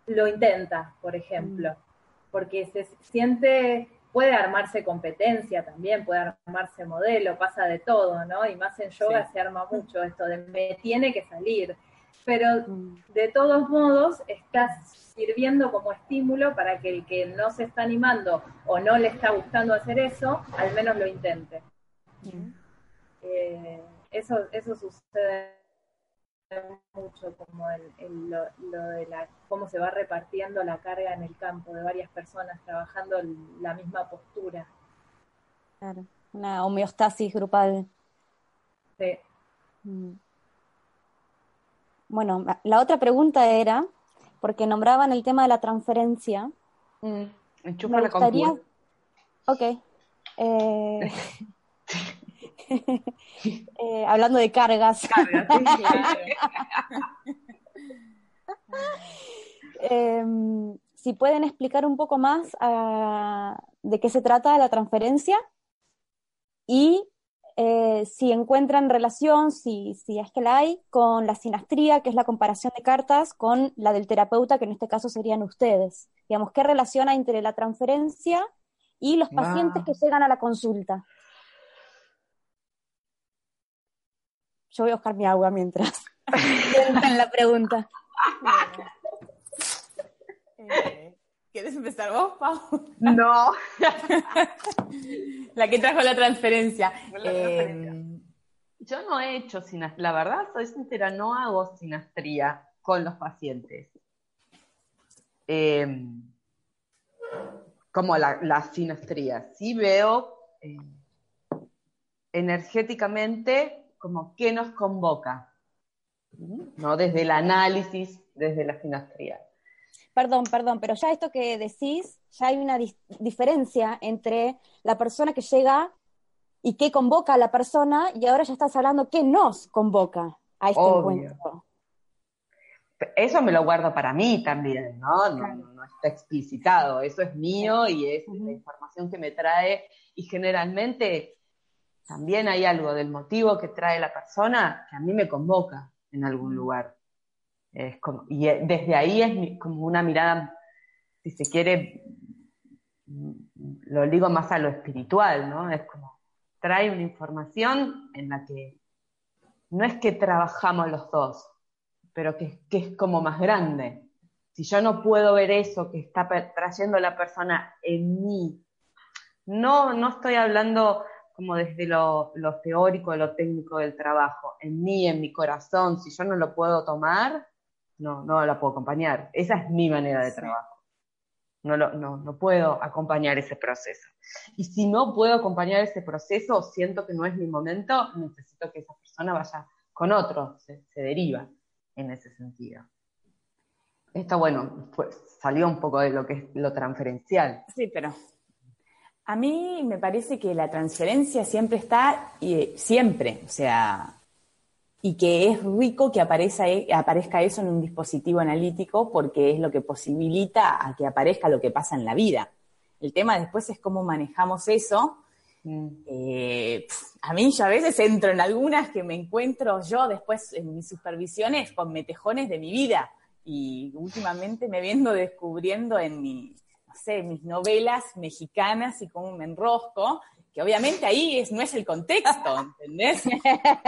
lo intenta, por ejemplo, mm. porque se siente, puede armarse competencia también, puede armarse modelo, pasa de todo, ¿no? Y más en yoga se arma mucho esto de me tiene que salir, pero mm. de todos modos estás sirviendo como estímulo para que el que no se está animando o no le está gustando hacer eso, al menos lo intente. Eh, eso, eso sucede mucho como el, lo, de la, cómo se va repartiendo la carga en el campo de varias personas trabajando la misma postura. Claro, una homeostasis grupal. Sí. Mm. Bueno, la otra pregunta era, porque nombraban el tema de la transferencia. Mm, Me gustaría... Ok. Eh, eh, hablando de cargas. Em, si pueden explicar un poco más ah, de qué se trata la transferencia y eh, si encuentran relación, si, si es que la hay, con la sinastría, que es la comparación de cartas, con la del terapeuta, que en este caso serían ustedes. Digamos, ¿qué relación hay entre la transferencia y los pacientes que llegan a la consulta? Yo voy a buscar mi agua mientras en la pregunta. ¿Quieres empezar vos, Pau? No. la que trajo la transferencia. Eh, yo no he hecho sinastría, la verdad, soy sincera, no hago sinastría con los pacientes. Eh, como la, sinastría. Sí veo eh, energéticamente como qué nos convoca, ¿no? Desde el análisis, desde la sinastría. Perdón, perdón, pero ya esto que decís, ya hay una diferencia entre la persona que llega y qué convoca a la persona, y ahora ya estás hablando qué nos convoca a este encuentro. Eso me lo guardo para mí también, ¿no? No, está explicitado, eso es mío y es la información que me trae, y generalmente también hay algo del motivo que trae la persona que a mí me convoca en algún lugar. Y eh, desde ahí es como una mirada, si se quiere, lo digo más a lo espiritual, ¿no? Es como, trae una información en la que no es que trabajamos los dos, pero que, que es como más grande. Si yo no puedo ver eso que está trayendo la persona en mí, no, no estoy hablando como desde lo, lo teórico, lo técnico del trabajo, en mí, en mi corazón, si yo no lo puedo tomar, no, no la puedo acompañar. Esa es mi manera de trabajo. No, no, no puedo acompañar ese proceso. Y si no puedo acompañar ese proceso, siento que no es mi momento, necesito que esa persona vaya con otro, se, deriva en ese sentido. Esto, bueno, pues, salió un poco de lo que es lo transferencial. Sí, pero a mí me parece que la transferencia siempre está, y siempre, o sea, y que es rico que aparezca, aparezca eso en un dispositivo analítico porque es lo que posibilita a que aparezca lo que pasa en la vida. El tema después es cómo manejamos eso. Mm. Eh, a mí yo a veces entro en algunas que me encuentro yo después en mis supervisiones con metejones de mi vida y últimamente me viendo descubriendo en mi, no sé, mis novelas mexicanas y cómo me enrosco que obviamente ahí es, no es el contexto, ¿entendés?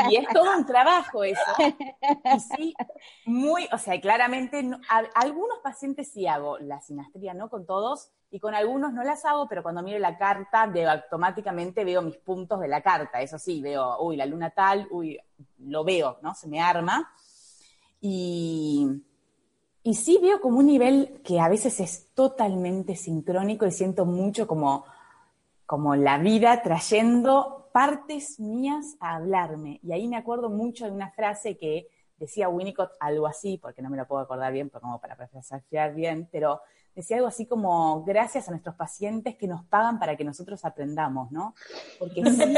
Y es todo un trabajo eso. Y sí, muy, o sea, claramente, algunos pacientes sí hago la sinastría, ¿no? Con todos, y con algunos no las hago, pero cuando miro la carta, veo, automáticamente veo mis puntos de la carta, eso sí, veo, uy, la luna tal, uy, lo veo, ¿no? Se me arma. Y, y sí veo como un nivel que a veces es totalmente sincrónico y siento mucho como como la vida trayendo partes mías a hablarme. Y ahí me acuerdo mucho de una frase que decía Winnicott, algo así, porque no me lo puedo acordar bien, como para parafrasear bien, pero decía algo así como, gracias a nuestros pacientes que nos pagan para que nosotros aprendamos, ¿no? Porque sí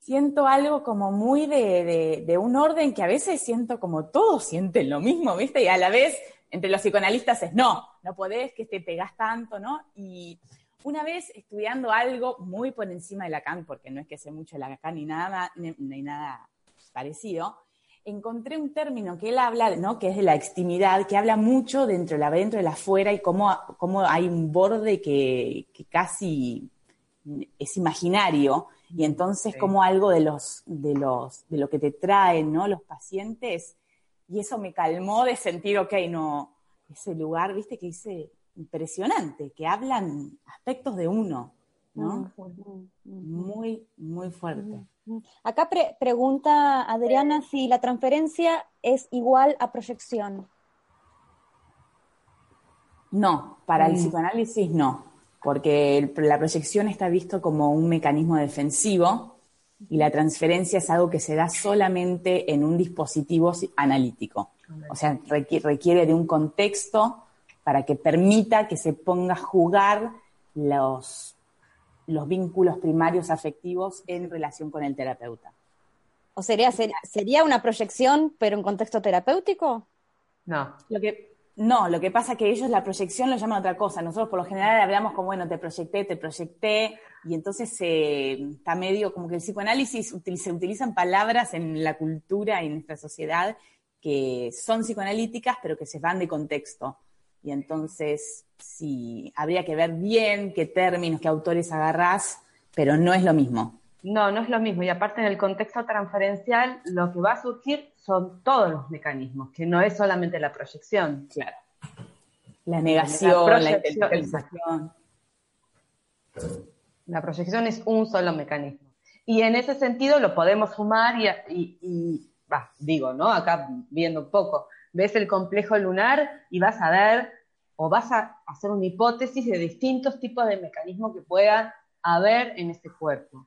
siento, algo como muy de, de, un orden que a veces siento como todos sienten lo mismo, ¿viste? Y a la vez, entre los psicoanalistas es, no, no podés, que te pegás tanto, ¿no? Y una vez estudiando algo muy por encima de Lacan, porque no es que sé mucho de Lacan ni nada, ni, nada parecido, encontré un término que él habla, ¿no? que es de la extimidad, que habla mucho dentro de la dentro de la afuera y cómo, cómo hay un borde que, casi es imaginario, y entonces como algo de los, de los, de lo que te traen, ¿no? Los pacientes, y eso me calmó de sentir, ok, no, ese lugar, viste, que dice, impresionante, que hablan aspectos de uno, ¿no? Muy, muy fuerte. Acá pregunta Adriana si la transferencia es igual a proyección. No, para el mm. psicoanálisis no, porque la proyección está visto como un mecanismo defensivo y la transferencia es algo que se da solamente en un dispositivo analítico. O sea, requiere de un contexto para que permita que se ponga a jugar los, los vínculos primarios afectivos en relación con el terapeuta. ¿O sería, sería una proyección, pero en contexto terapéutico? No. Lo que, no, lo que pasa es que ellos la proyección lo llaman otra cosa. Nosotros por lo general hablamos como, bueno, te proyecté, te proyecté, y entonces está medio como que el psicoanálisis se utilizan palabras en la cultura y en nuestra sociedad que son psicoanalíticas, pero que se van de contexto. Y entonces, sí, habría que ver bien qué términos, qué autores agarrás, pero no es lo mismo. No, no es lo mismo. Y aparte en el contexto transferencial, lo que va a surgir son todos los mecanismos, que no es solamente la proyección. Claro. La negación, la, la La proyección es un solo mecanismo. Y en ese sentido lo podemos sumar y, y, y digo, ¿no? Acá viendo un poco, ves el complejo lunar y vas a ver o vas a hacer una hipótesis de distintos tipos de mecanismos que pueda haber en ese cuerpo.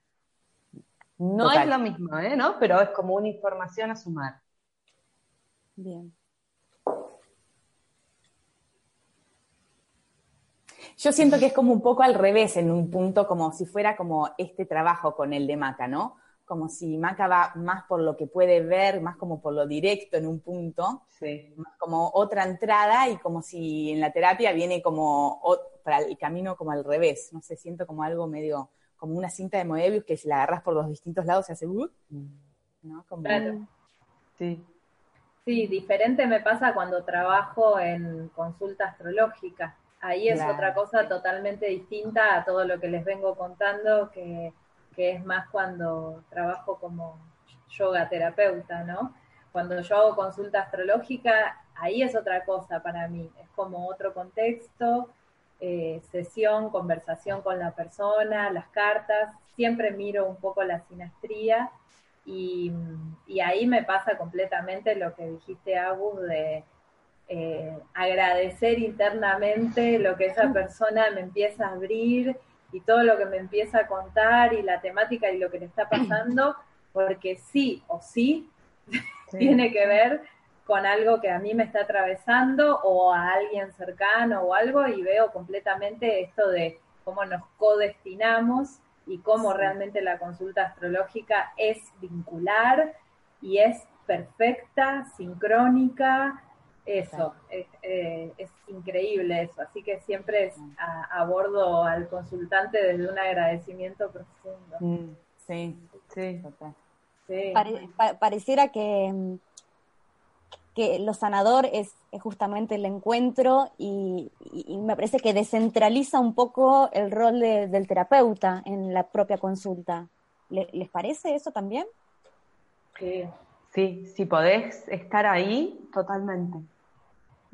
No es lo mismo, ¿eh? ¿no? Pero es como una información a sumar. Bien. Yo siento que es como un poco al revés en un punto, como si fuera como este trabajo con el de Maca, ¿no? Como si Maca va más por lo que puede ver, más como por lo directo en un punto, como otra entrada y como si en la terapia viene como para el camino como al revés, no sé, siento como algo medio, como una cinta de Moebius que si la agarras por los distintos lados se hace, uh, ¿no? Como, Sí. Sí, diferente me pasa cuando trabajo en consulta astrológica. Ahí es otra cosa totalmente distinta a todo lo que les vengo contando, que, que es más cuando trabajo como yoga terapeuta, ¿no? Cuando yo hago consulta astrológica, ahí es otra cosa para mí, es como otro contexto, eh, sesión, conversación con la persona, las cartas, siempre miro un poco la sinastría y, ahí me pasa completamente lo que dijiste, Agus, de eh, agradecer internamente lo que esa persona me empieza a abrir y todo lo que me empieza a contar y la temática y lo que le está pasando, porque sí o sí. tiene que ver con algo que a mí me está atravesando o a alguien cercano o algo y veo completamente esto de cómo nos codestinamos y cómo realmente la consulta astrológica es vincular y es perfecta, sincrónica, eso, eh, es, increíble eso, así que siempre es abordo al consultante desde un agradecimiento profundo. Mm, sí, sí, pareciera que mm, que lo sanador es, justamente el encuentro y, me parece que descentraliza un poco el rol del terapeuta en la propia consulta. ¿Les parece eso también? Sí, sí, si podés estar ahí, totalmente.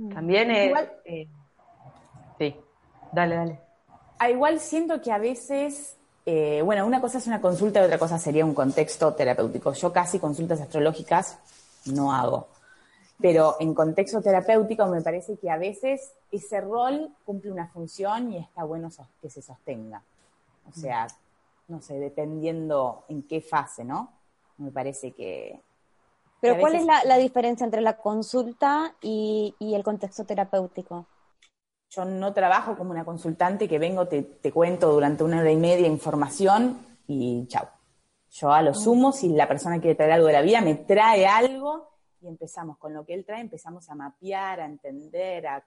También es... Eh, sí, dale, dale. Ah, igual siento que a veces eh, bueno, una cosa es una consulta y otra cosa sería un contexto terapéutico. Yo casi consultas astrológicas no hago. Pero en contexto terapéutico me parece que a veces ese rol cumple una función y está bueno que se sostenga. O sea, no sé, dependiendo en qué fase, ¿no? Me parece que... Pero ¿cuál es la, diferencia entre la consulta y, el contexto terapéutico? Yo no trabajo como una consultante que vengo, te, te cuento durante una hora y media información y chao. Yo a lo sumo, si la persona quiere traer algo de la vida, me trae algo y empezamos. Con lo que él trae, empezamos a mapear, a entender, a,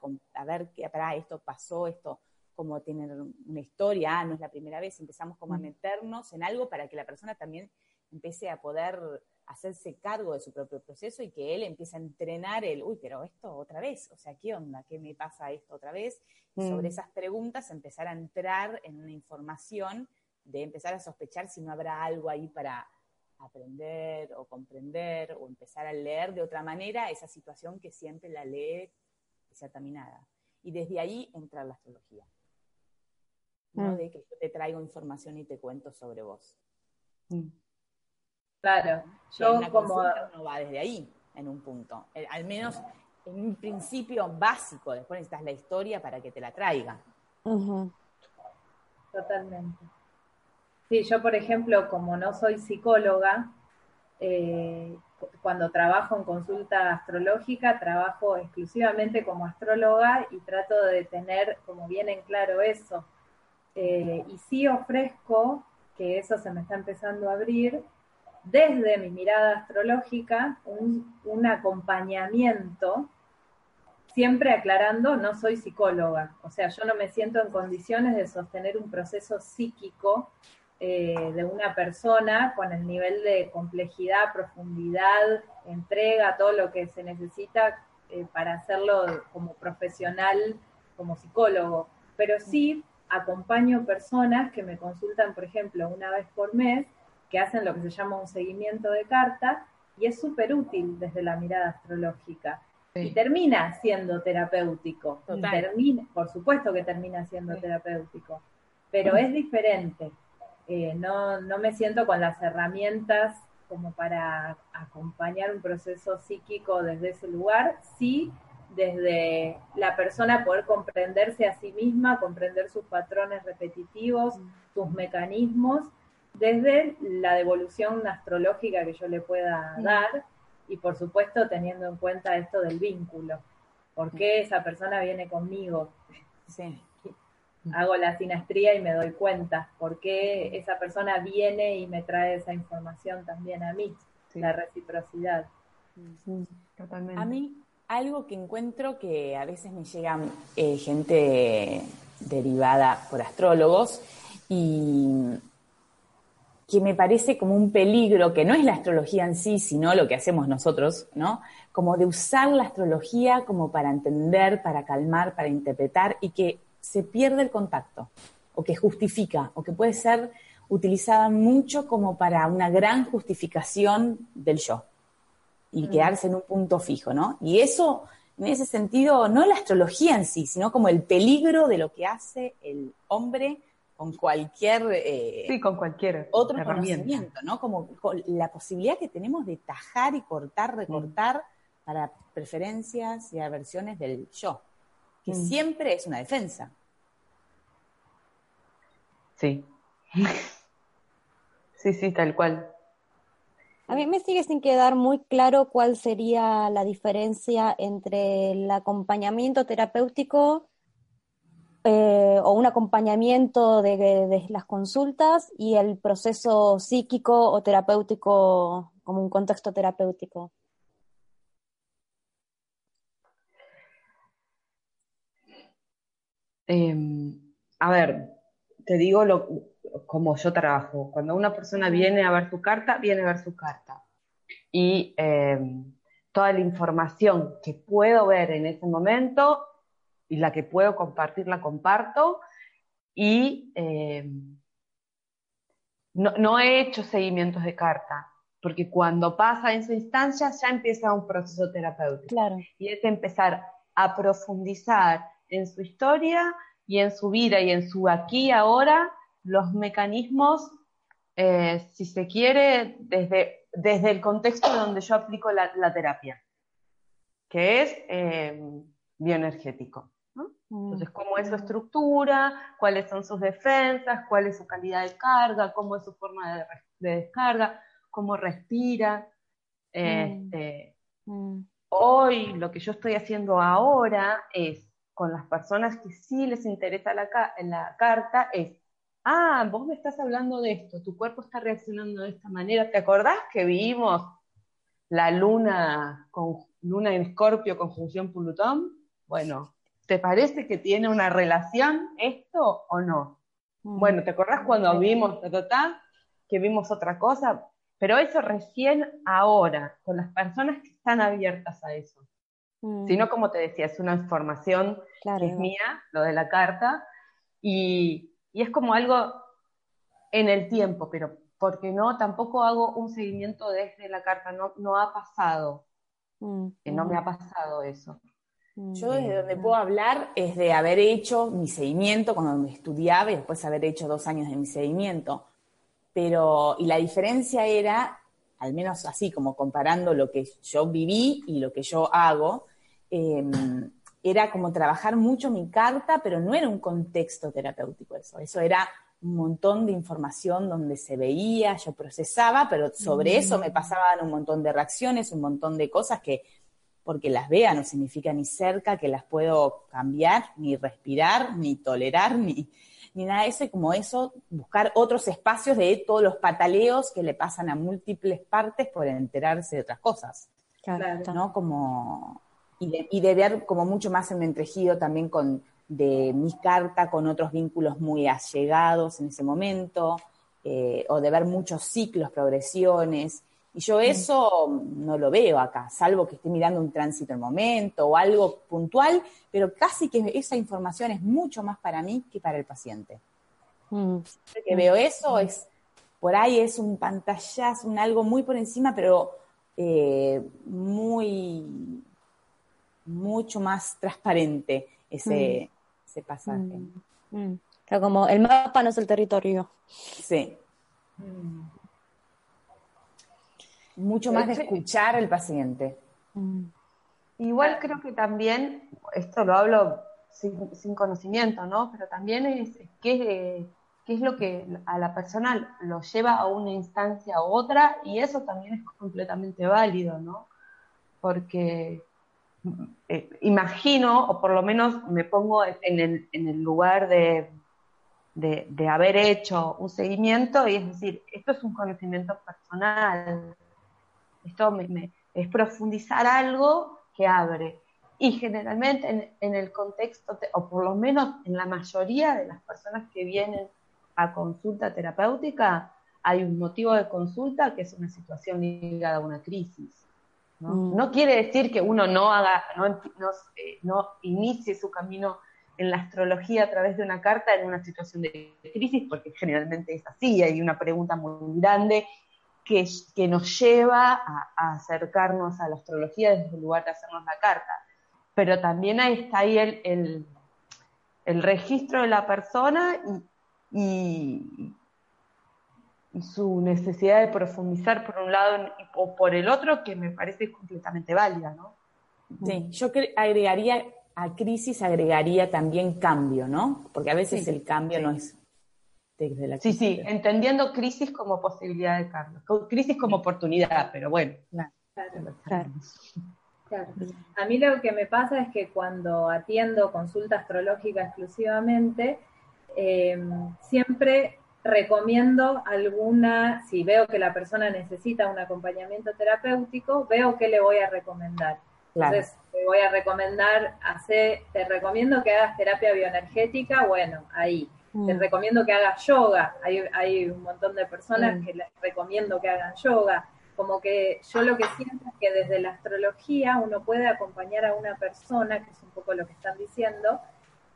ver qué, para esto pasó, esto como tener una historia, ah, no es la primera vez, empezamos como a meternos en algo para que la persona también empiece a poder hacerse cargo de su propio proceso y que él empiece a entrenar el, uy, pero esto otra vez, o sea, ¿qué onda? ¿Qué me pasa esto otra vez? Y sobre mm. esas preguntas empezar a entrar en una información de empezar a sospechar si no habrá algo ahí para, aprender o comprender o empezar a leer de otra manera esa situación que siempre la lee desaterminada. Y desde ahí entra la astrología. No mm. de que yo te traigo información y te cuento sobre vos. Mm. Claro, yo como... no va desde ahí, en un punto. Eh, al menos en un principio básico, después necesitas la historia para que te la traiga. Totalmente. Sí, yo por ejemplo, como no soy psicóloga, eh, cuando trabajo en consulta astrológica, trabajo exclusivamente como astróloga y trato de tener como bien en claro eso. Eh, y sí ofrezco, que eso se me está empezando a abrir, desde mi mirada astrológica, un, acompañamiento, siempre aclarando, no soy psicóloga, o sea, yo no me siento en condiciones de sostener un proceso psíquico eh, de una persona con el nivel de complejidad, profundidad, entrega, todo lo que se necesita eh, para hacerlo como profesional, como psicólogo. Pero sí acompaño personas que me consultan, por ejemplo, una vez por mes, que hacen lo que se llama un seguimiento de carta y es súper útil desde la mirada astrológica. Y termina siendo terapéutico. termina, por supuesto que termina siendo terapéutico, pero es diferente. Eh, no, no me siento con las herramientas como para acompañar un proceso psíquico desde ese lugar, sí desde la persona poder comprenderse a sí misma, comprender sus patrones repetitivos, sus mecanismos, desde la devolución astrológica que yo le pueda dar y por supuesto teniendo en cuenta esto del vínculo. ¿Por qué esa persona viene conmigo? Sí hago la sinastría y me doy cuenta por qué esa persona viene y me trae esa información también a mí, la reciprocidad. totalmente. A mí algo que encuentro que a veces me llega eh, gente derivada por astrólogos y que me parece como un peligro, que no es la astrología en sí, sino lo que hacemos nosotros, ¿no? Como de usar la astrología como para entender, para calmar, para interpretar y que se pierde el contacto, o que justifica, o que puede ser utilizada mucho como para una gran justificación del yo y mm. quedarse en un punto fijo, ¿no? Y eso, en ese sentido, no la astrología en sí, sino como el peligro de lo que hace el hombre con cualquier eh, sí, con cualquier otro conocimiento, ¿no? Como la posibilidad que tenemos de tajar y cortar, recortar mm. para preferencias y aversiones del yo, que mm. siempre es una defensa. Sí. sí, sí, tal cual. A mí me sigue sin quedar muy claro cuál sería la diferencia entre el acompañamiento terapéutico eh, o un acompañamiento de, las consultas y el proceso psíquico o terapéutico como un contexto terapéutico. Em, a ver, te digo lo, como yo trabajo. Cuando una persona viene a ver su carta, viene a ver su carta. Y em, toda la información que puedo ver en ese momento y la que puedo compartir la comparto y eh, no, he hecho seguimientos de carta, porque cuando pasa esa instancia ya empieza un proceso terapéutico. Y es empezar a profundizar en su historia y en su vida y en su aquí y ahora los mecanismos, eh, si se quiere, desde, desde el contexto donde yo aplico la, terapia, que es eh, bioenergético. Entonces, cómo es su estructura, cuáles son sus defensas, cuál es su calidad de carga, cómo es su forma de, descarga, cómo respira. Este, mm. Hoy lo que yo estoy haciendo ahora es, con las personas que sí les interesa la, la carta, es, ah, vos me estás hablando de esto, tu cuerpo está reaccionando de esta manera. ¿Te acordás que vimos la luna, con, luna en escorpio conjunción Plutón? Bueno, ¿te parece que tiene una relación esto o no? Mm. Bueno, ¿te acordás cuando vimos que vimos otra cosa? Pero eso recién ahora, con las personas que están abiertas a eso. Mm. Si no, como te decía, es una información que es mía, lo de la carta, y, es como algo en el tiempo, pero porque no, tampoco hago un seguimiento desde la carta, no, no ha pasado, mm. que no me ha pasado eso. Yo desde donde puedo hablar es de haber hecho mi seguimiento cuando me estudiaba y después haber hecho dos años de mi seguimiento. Pero, y la diferencia era, al menos así como comparando lo que yo viví y lo que yo hago, em, era como trabajar mucho mi carta, pero no era un contexto terapéutico eso. Eso era un montón de información donde se veía, yo procesaba, pero sobre eso me pasaban un montón de reacciones, un montón de cosas que porque las vea no significa ni cerca que las puedo cambiar, ni respirar, ni tolerar, ni, ni nada de eso, y como eso, buscar otros espacios de todos los pataleos que le pasan a múltiples partes por enterarse de otras cosas. Claro. ¿no? Como, y, de, y de ver como mucho más en entrejido también con de mi carta con otros vínculos muy allegados en ese momento, eh, o de ver muchos ciclos, progresiones, y yo eso no lo veo acá, salvo que esté mirando un tránsito en momento o algo puntual, pero casi que esa información es mucho más para mí que para el paciente. Mm. que veo eso es, por ahí es un pantallazo, un algo muy por encima, pero eh, muy, mucho más transparente ese, mm. ese pasaje. Mm. O sea, como el mapa no es el territorio. Sí mucho más de escuchar al paciente. Mm. Igual creo que también, esto lo hablo sin, conocimiento, ¿no? Pero también es qué, es lo que a la persona lo lleva a una instancia u otra y eso también es completamente válido, ¿no? Porque eh, imagino, o por lo menos me pongo en el, en el lugar de, de, de, haber hecho un seguimiento y es decir, esto es un conocimiento personal, esto es profundizar algo que abre. Y generalmente en, el contexto, o por lo menos en la mayoría de las personas que vienen a consulta terapéutica, hay un motivo de consulta que es una situación ligada a una crisis. ¿no? Mm. quiere decir que uno no haga, no, eh, no, inicie su camino en la astrología a través de una carta en una situación de crisis, porque generalmente es así, hay una pregunta muy grande que, que nos lleva a, acercarnos a la astrología desde el lugar de hacernos la carta. Pero también ahí está ahí el, el, registro de la persona y, y, su necesidad de profundizar por un lado o por el otro, que me parece completamente válida, ¿no? Sí, yo agregaría a crisis agregaría también cambio, ¿no? Porque a veces el cambio no es desde la crisis. Sí, sí, entendiendo crisis como posibilidad de cambio, crisis como oportunidad, pero bueno. Claro, claro. A mí lo que me pasa es que cuando atiendo consulta astrológica exclusivamente, em, siempre recomiendo alguna, si veo que la persona necesita un acompañamiento terapéutico, veo qué le voy a recomendar. Entonces, te voy a recomendar, hacer, te recomiendo que hagas terapia bioenergética, bueno, ahí. Mm. recomiendo que hagas yoga. Hay, hay un montón de personas mm. que les recomiendo que hagan yoga. Como que yo lo que siento es que desde la astrología uno puede acompañar a una persona, que es un poco lo que están diciendo,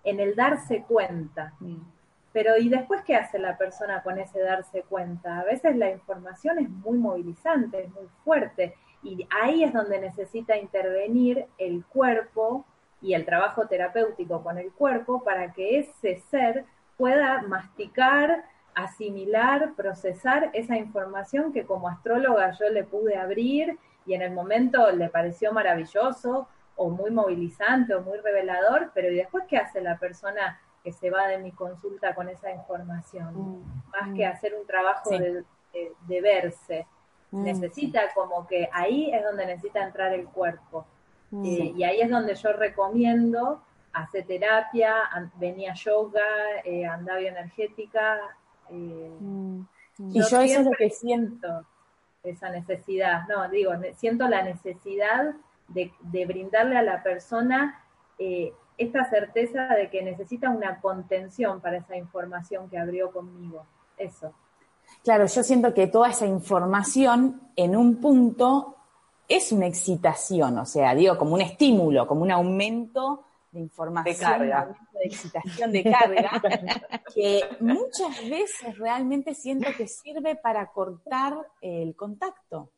en el darse cuenta. Mm. Pero ¿y después qué hace la persona con ese darse cuenta? A veces la información es muy movilizante, es muy fuerte y ahí es donde necesita intervenir el cuerpo y el trabajo terapéutico con el cuerpo para que ese ser pueda masticar, asimilar, procesar esa información que como astróloga yo le pude abrir y en el momento le pareció maravilloso o muy movilizante o muy revelador, pero ¿y después qué hace la persona que se va de mi consulta con esa información? Mm, Más que mm. hacer un trabajo de verse. Mm. Necesita como que ahí es donde necesita entrar el cuerpo. Eh, y ahí es donde yo recomiendo hacer terapia, venía yoga, eh, anda bioenergética. Eh, mm. Y yo eso es lo que siento. Esa necesidad, no, digo, siento la necesidad de, de brindarle a la persona eh, esta certeza de que necesita una contención para esa información que abrió conmigo. Eso. Claro, yo siento que toda esa información en un punto es una excitación, o sea, digo, como un estímulo, como un aumento de información, de, carga. de excitación, de carga, que muchas veces realmente siento que sirve para cortar el contacto.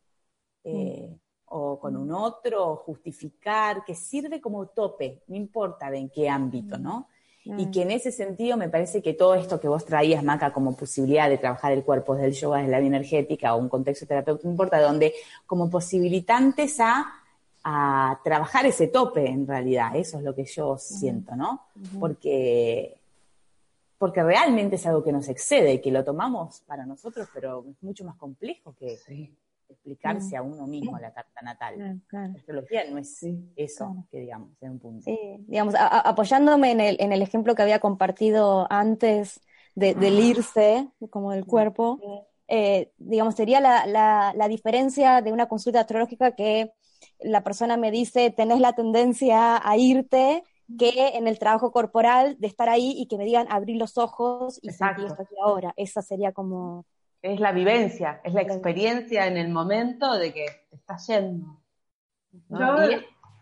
Eh, o con un otro, justificar, que sirve como tope, no importa de en qué ámbito, ¿no? Y mm. que en ese sentido me parece que todo esto que vos traías, Maca, como posibilidad de trabajar el cuerpo desde el yoga, desde la bioenergética o un contexto terapéutico, no importa, donde como posibilitantes a, trabajar ese tope en realidad, eso es lo que yo siento, ¿no? Porque, porque realmente es algo que nos excede, y que lo tomamos para nosotros, pero es mucho más complejo que, explicarse mm. a uno mismo la carta natal. La astrología no es eso que digamos, en un punto. Sí, digamos, apoyándome en el, en el ejemplo que había compartido antes de, del irse, como del cuerpo, eh, digamos, sería la, la, la, diferencia de una consulta astrológica que la persona me dice, tenés la tendencia a irte, que en el trabajo corporal de estar ahí y que me digan abrir los ojos y sentir esto aquí ahora. Esa sería como es la vivencia, es la experiencia en el momento de que te estás yendo.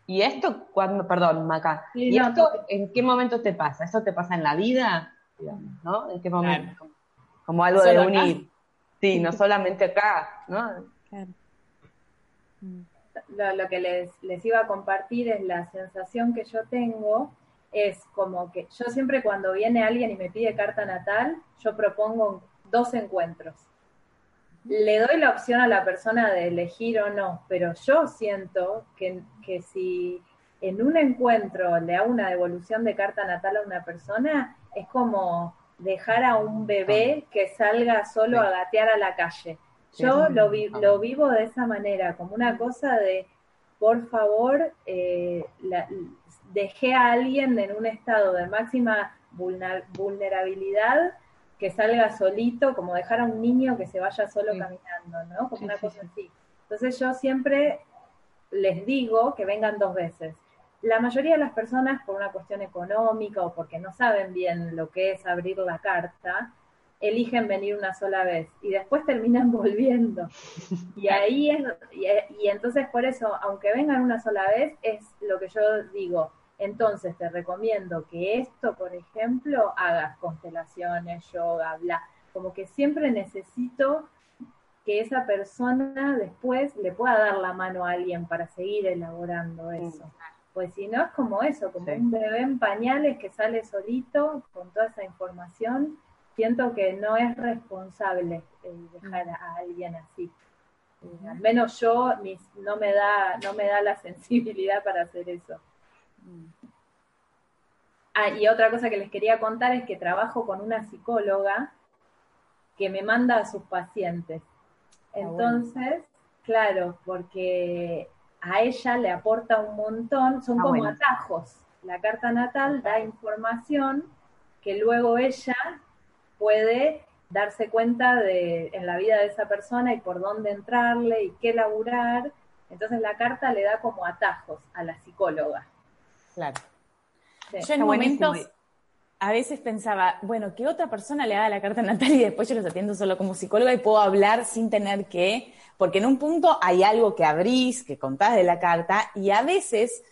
y, esto, cuando, perdón, Maca, ¿y esto en qué momento te pasa? ¿Eso te pasa en la vida? ¿no? ¿En qué momento? Como, algo de unir. Sí, no solamente acá, ¿no? Lo, que les, les iba a compartir es la sensación que yo tengo, es como que yo siempre cuando viene alguien y me pide carta natal, yo propongo dos encuentros. Le doy la opción a la persona de elegir o no, pero yo siento que, que si en un encuentro le hago una devolución de carta natal a una persona, es como dejar a un bebé que salga solo a gatear a la calle. Yo lo, lo vivo de esa manera, como una cosa de, por favor, eh, dejé a alguien en un estado de máxima vulnerabilidad que salga solito, como dejar a un niño que se vaya solo caminando, ¿no? Como una cosa así. Entonces yo siempre les digo que vengan dos veces. La mayoría de las personas, por una cuestión económica o porque no saben bien lo que es abrir la carta, eligen venir una sola vez y después terminan volviendo. Y ahí es, y, entonces por eso, aunque vengan una sola vez, es lo que yo digo. Entonces te recomiendo que esto, por ejemplo, hagas constelaciones, yoga, bla. Como que siempre necesito que esa persona después le pueda dar la mano a alguien para seguir elaborando eso. Pues si no es como eso, como un bebé en pañales que sale solito con toda esa información siento que no es responsable dejar mm. a alguien así. Eh, al menos yo no, me da, no me da la sensibilidad para hacer eso. Mm. Ah, y otra cosa que les quería contar es que trabajo con una psicóloga que me manda a sus pacientes. Ah, Entonces, claro, porque a ella le aporta un montón, son ah, como atajos. La carta natal da información que luego ella puede darse cuenta de en la vida de esa persona y por dónde entrarle y qué laburar. Entonces la carta le da como atajos a la psicóloga. Claro. Yo en momentos a veces pensaba, bueno, que otra persona le haga la carta natal y después yo los atiendo solo como psicóloga y puedo hablar sin tener que, porque en un punto hay algo que abrís, que contás de la carta y a veces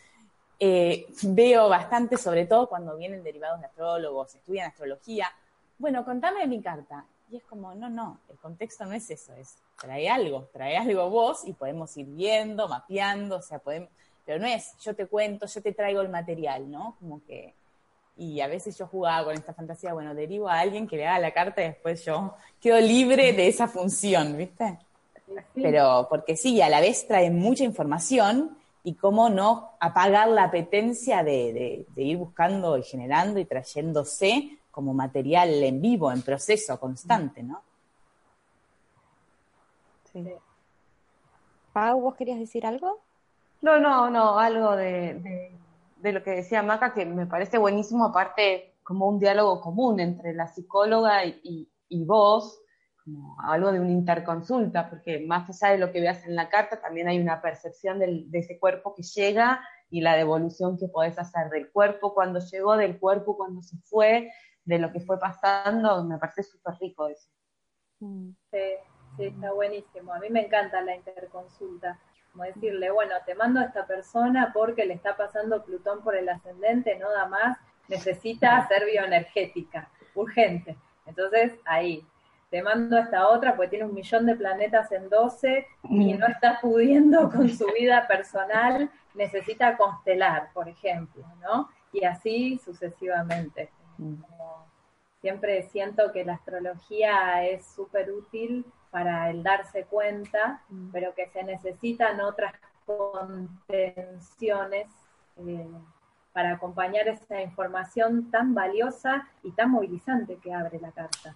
eh, veo bastante, sobre todo cuando vienen derivados de astrólogos, estudian astrología, bueno, contame mi carta. Y es como, no, no, el contexto no es eso, es trae algo, trae algo vos y podemos ir viendo, mapeando, o sea, podemos, pero no es yo te cuento, yo te traigo el material, ¿no? Como que, y a veces yo jugaba con esta fantasía, bueno, derivo a alguien que le haga la carta y después yo quedo libre de esa función, ¿viste? Pero porque sí, a la vez trae mucha información y cómo no apagar la apetencia de, de ir buscando y generando y trayéndose como material en vivo, en proceso constante, ¿no? Sí. Pau, ¿vos querías decir algo? No, no, no, algo de, lo que decía Maca, que me parece buenísimo, aparte como un diálogo común entre la psicóloga y, vos, como algo de una interconsulta, porque más allá de lo que veas en la carta, también hay una percepción de ese cuerpo que llega y la devolución que podés hacer del cuerpo cuando llegó, del cuerpo cuando se fue, de lo que fue pasando, me parece súper rico eso. Mm. Sí, sí, está buenísimo. A mí me encanta la interconsulta. Como decirle, bueno, te mando a esta persona porque le está pasando Plutón por el ascendente, no da más, necesita ser bioenergética, urgente. Entonces, ahí, te mando a esta otra porque tiene un millón de planetas en 12 y mm. no está pudiendo con su vida personal, necesita constelar, por ejemplo, ¿no? Y así sucesivamente. Siempre siento que la astrología es súper útil para el darse cuenta, mm. pero que se necesitan otras contenciones eh, para acompañar esa información tan valiosa y tan movilizante que abre la carta.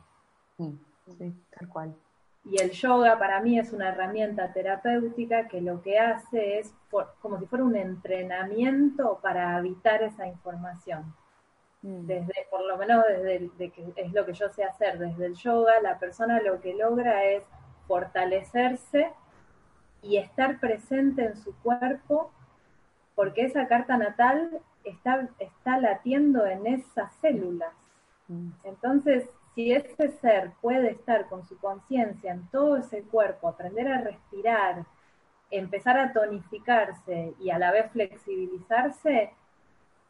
Sí, tal cual. Y el yoga para mí es una herramienta terapéutica que lo que hace es como si fuera un entrenamiento para habitar esa información. Desde, por lo menos desde que es lo que yo sé hacer, desde el yoga, la persona lo que logra es fortalecerse y estar presente en su cuerpo, porque esa carta natal está, está latiendo en esas células. Entonces, si ese ser puede estar con su conciencia en todo ese cuerpo, aprender a respirar, empezar a tonificarse y a la vez flexibilizarse,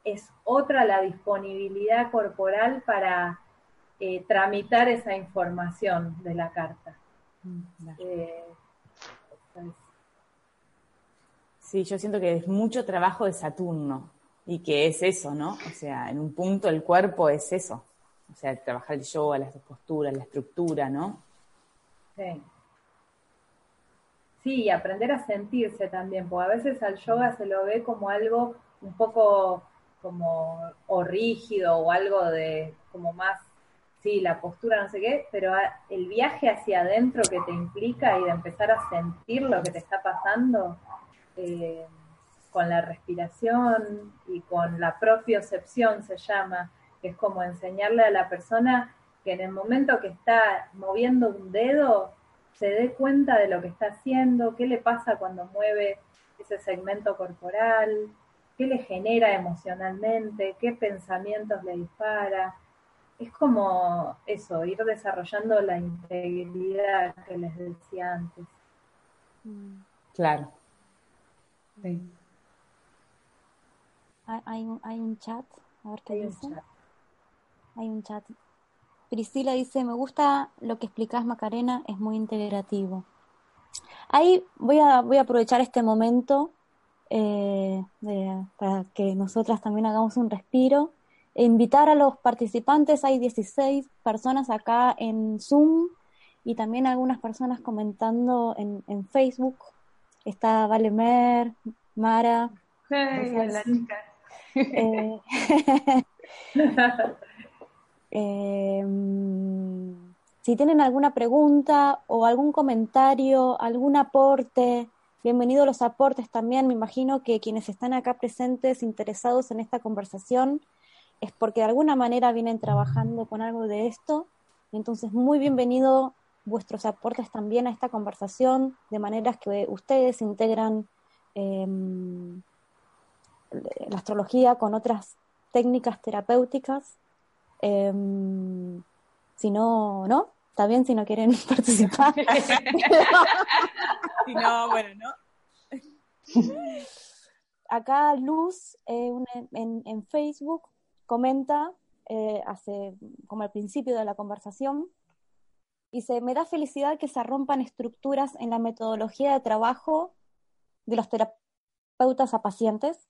es otra la disponibilidad corporal para eh, tramitar esa información de la carta. Mm, eh, sí, yo siento que es mucho trabajo de Saturno y que es eso, ¿no? O sea, en un punto el cuerpo es eso. O sea, trabajar el yoga, las posturas, la estructura, ¿no? Sí. Sí, y aprender a sentirse también, porque a veces al yoga se lo ve como algo un poco como o rígido o algo de como más, sí, la postura no sé qué, pero el viaje hacia adentro que te implica y de empezar a sentir lo que te está pasando eh, con la respiración y con la propiocepción se llama, que es como enseñarle a la persona que en el momento que está moviendo un dedo, se dé cuenta de lo que está haciendo, qué le pasa cuando mueve ese segmento corporal, qué le genera emocionalmente, qué pensamientos le dispara, es como eso, ir desarrollando la integridad que les decía antes. Mm. Claro. Sí. Hay, hay, un chat, a ver qué hay dice. Un chat. Hay un chat. Priscila dice, me gusta lo que explicas Macarena, es muy integrativo. Ahí voy a, voy a aprovechar este momento eh, para que nosotras también hagamos un respiro e invitar a los participantes, hay 16 personas acá en Zoom y también algunas personas comentando en, en Facebook. Está Valemer, Mara. hola chicas. Eh, em, si tienen alguna pregunta o algún comentario, algún aporte, bienvenidos los aportes también. Me imagino que quienes están acá presentes, interesados en esta conversación, es porque de alguna manera vienen trabajando con algo de esto. Entonces, muy bienvenido vuestros aportes también a esta conversación, de maneras que ustedes integran em, la astrología con otras técnicas terapéuticas. Em, si no, ¿no? Está bien si no quieren participar. si no, bueno, ¿no? Acá Luz eh, en, en, Facebook comenta, eh, hace como al principio de la conversación, Dice, me da felicidad que se rompan estructuras en la metodología de trabajo de los terapeutas a pacientes.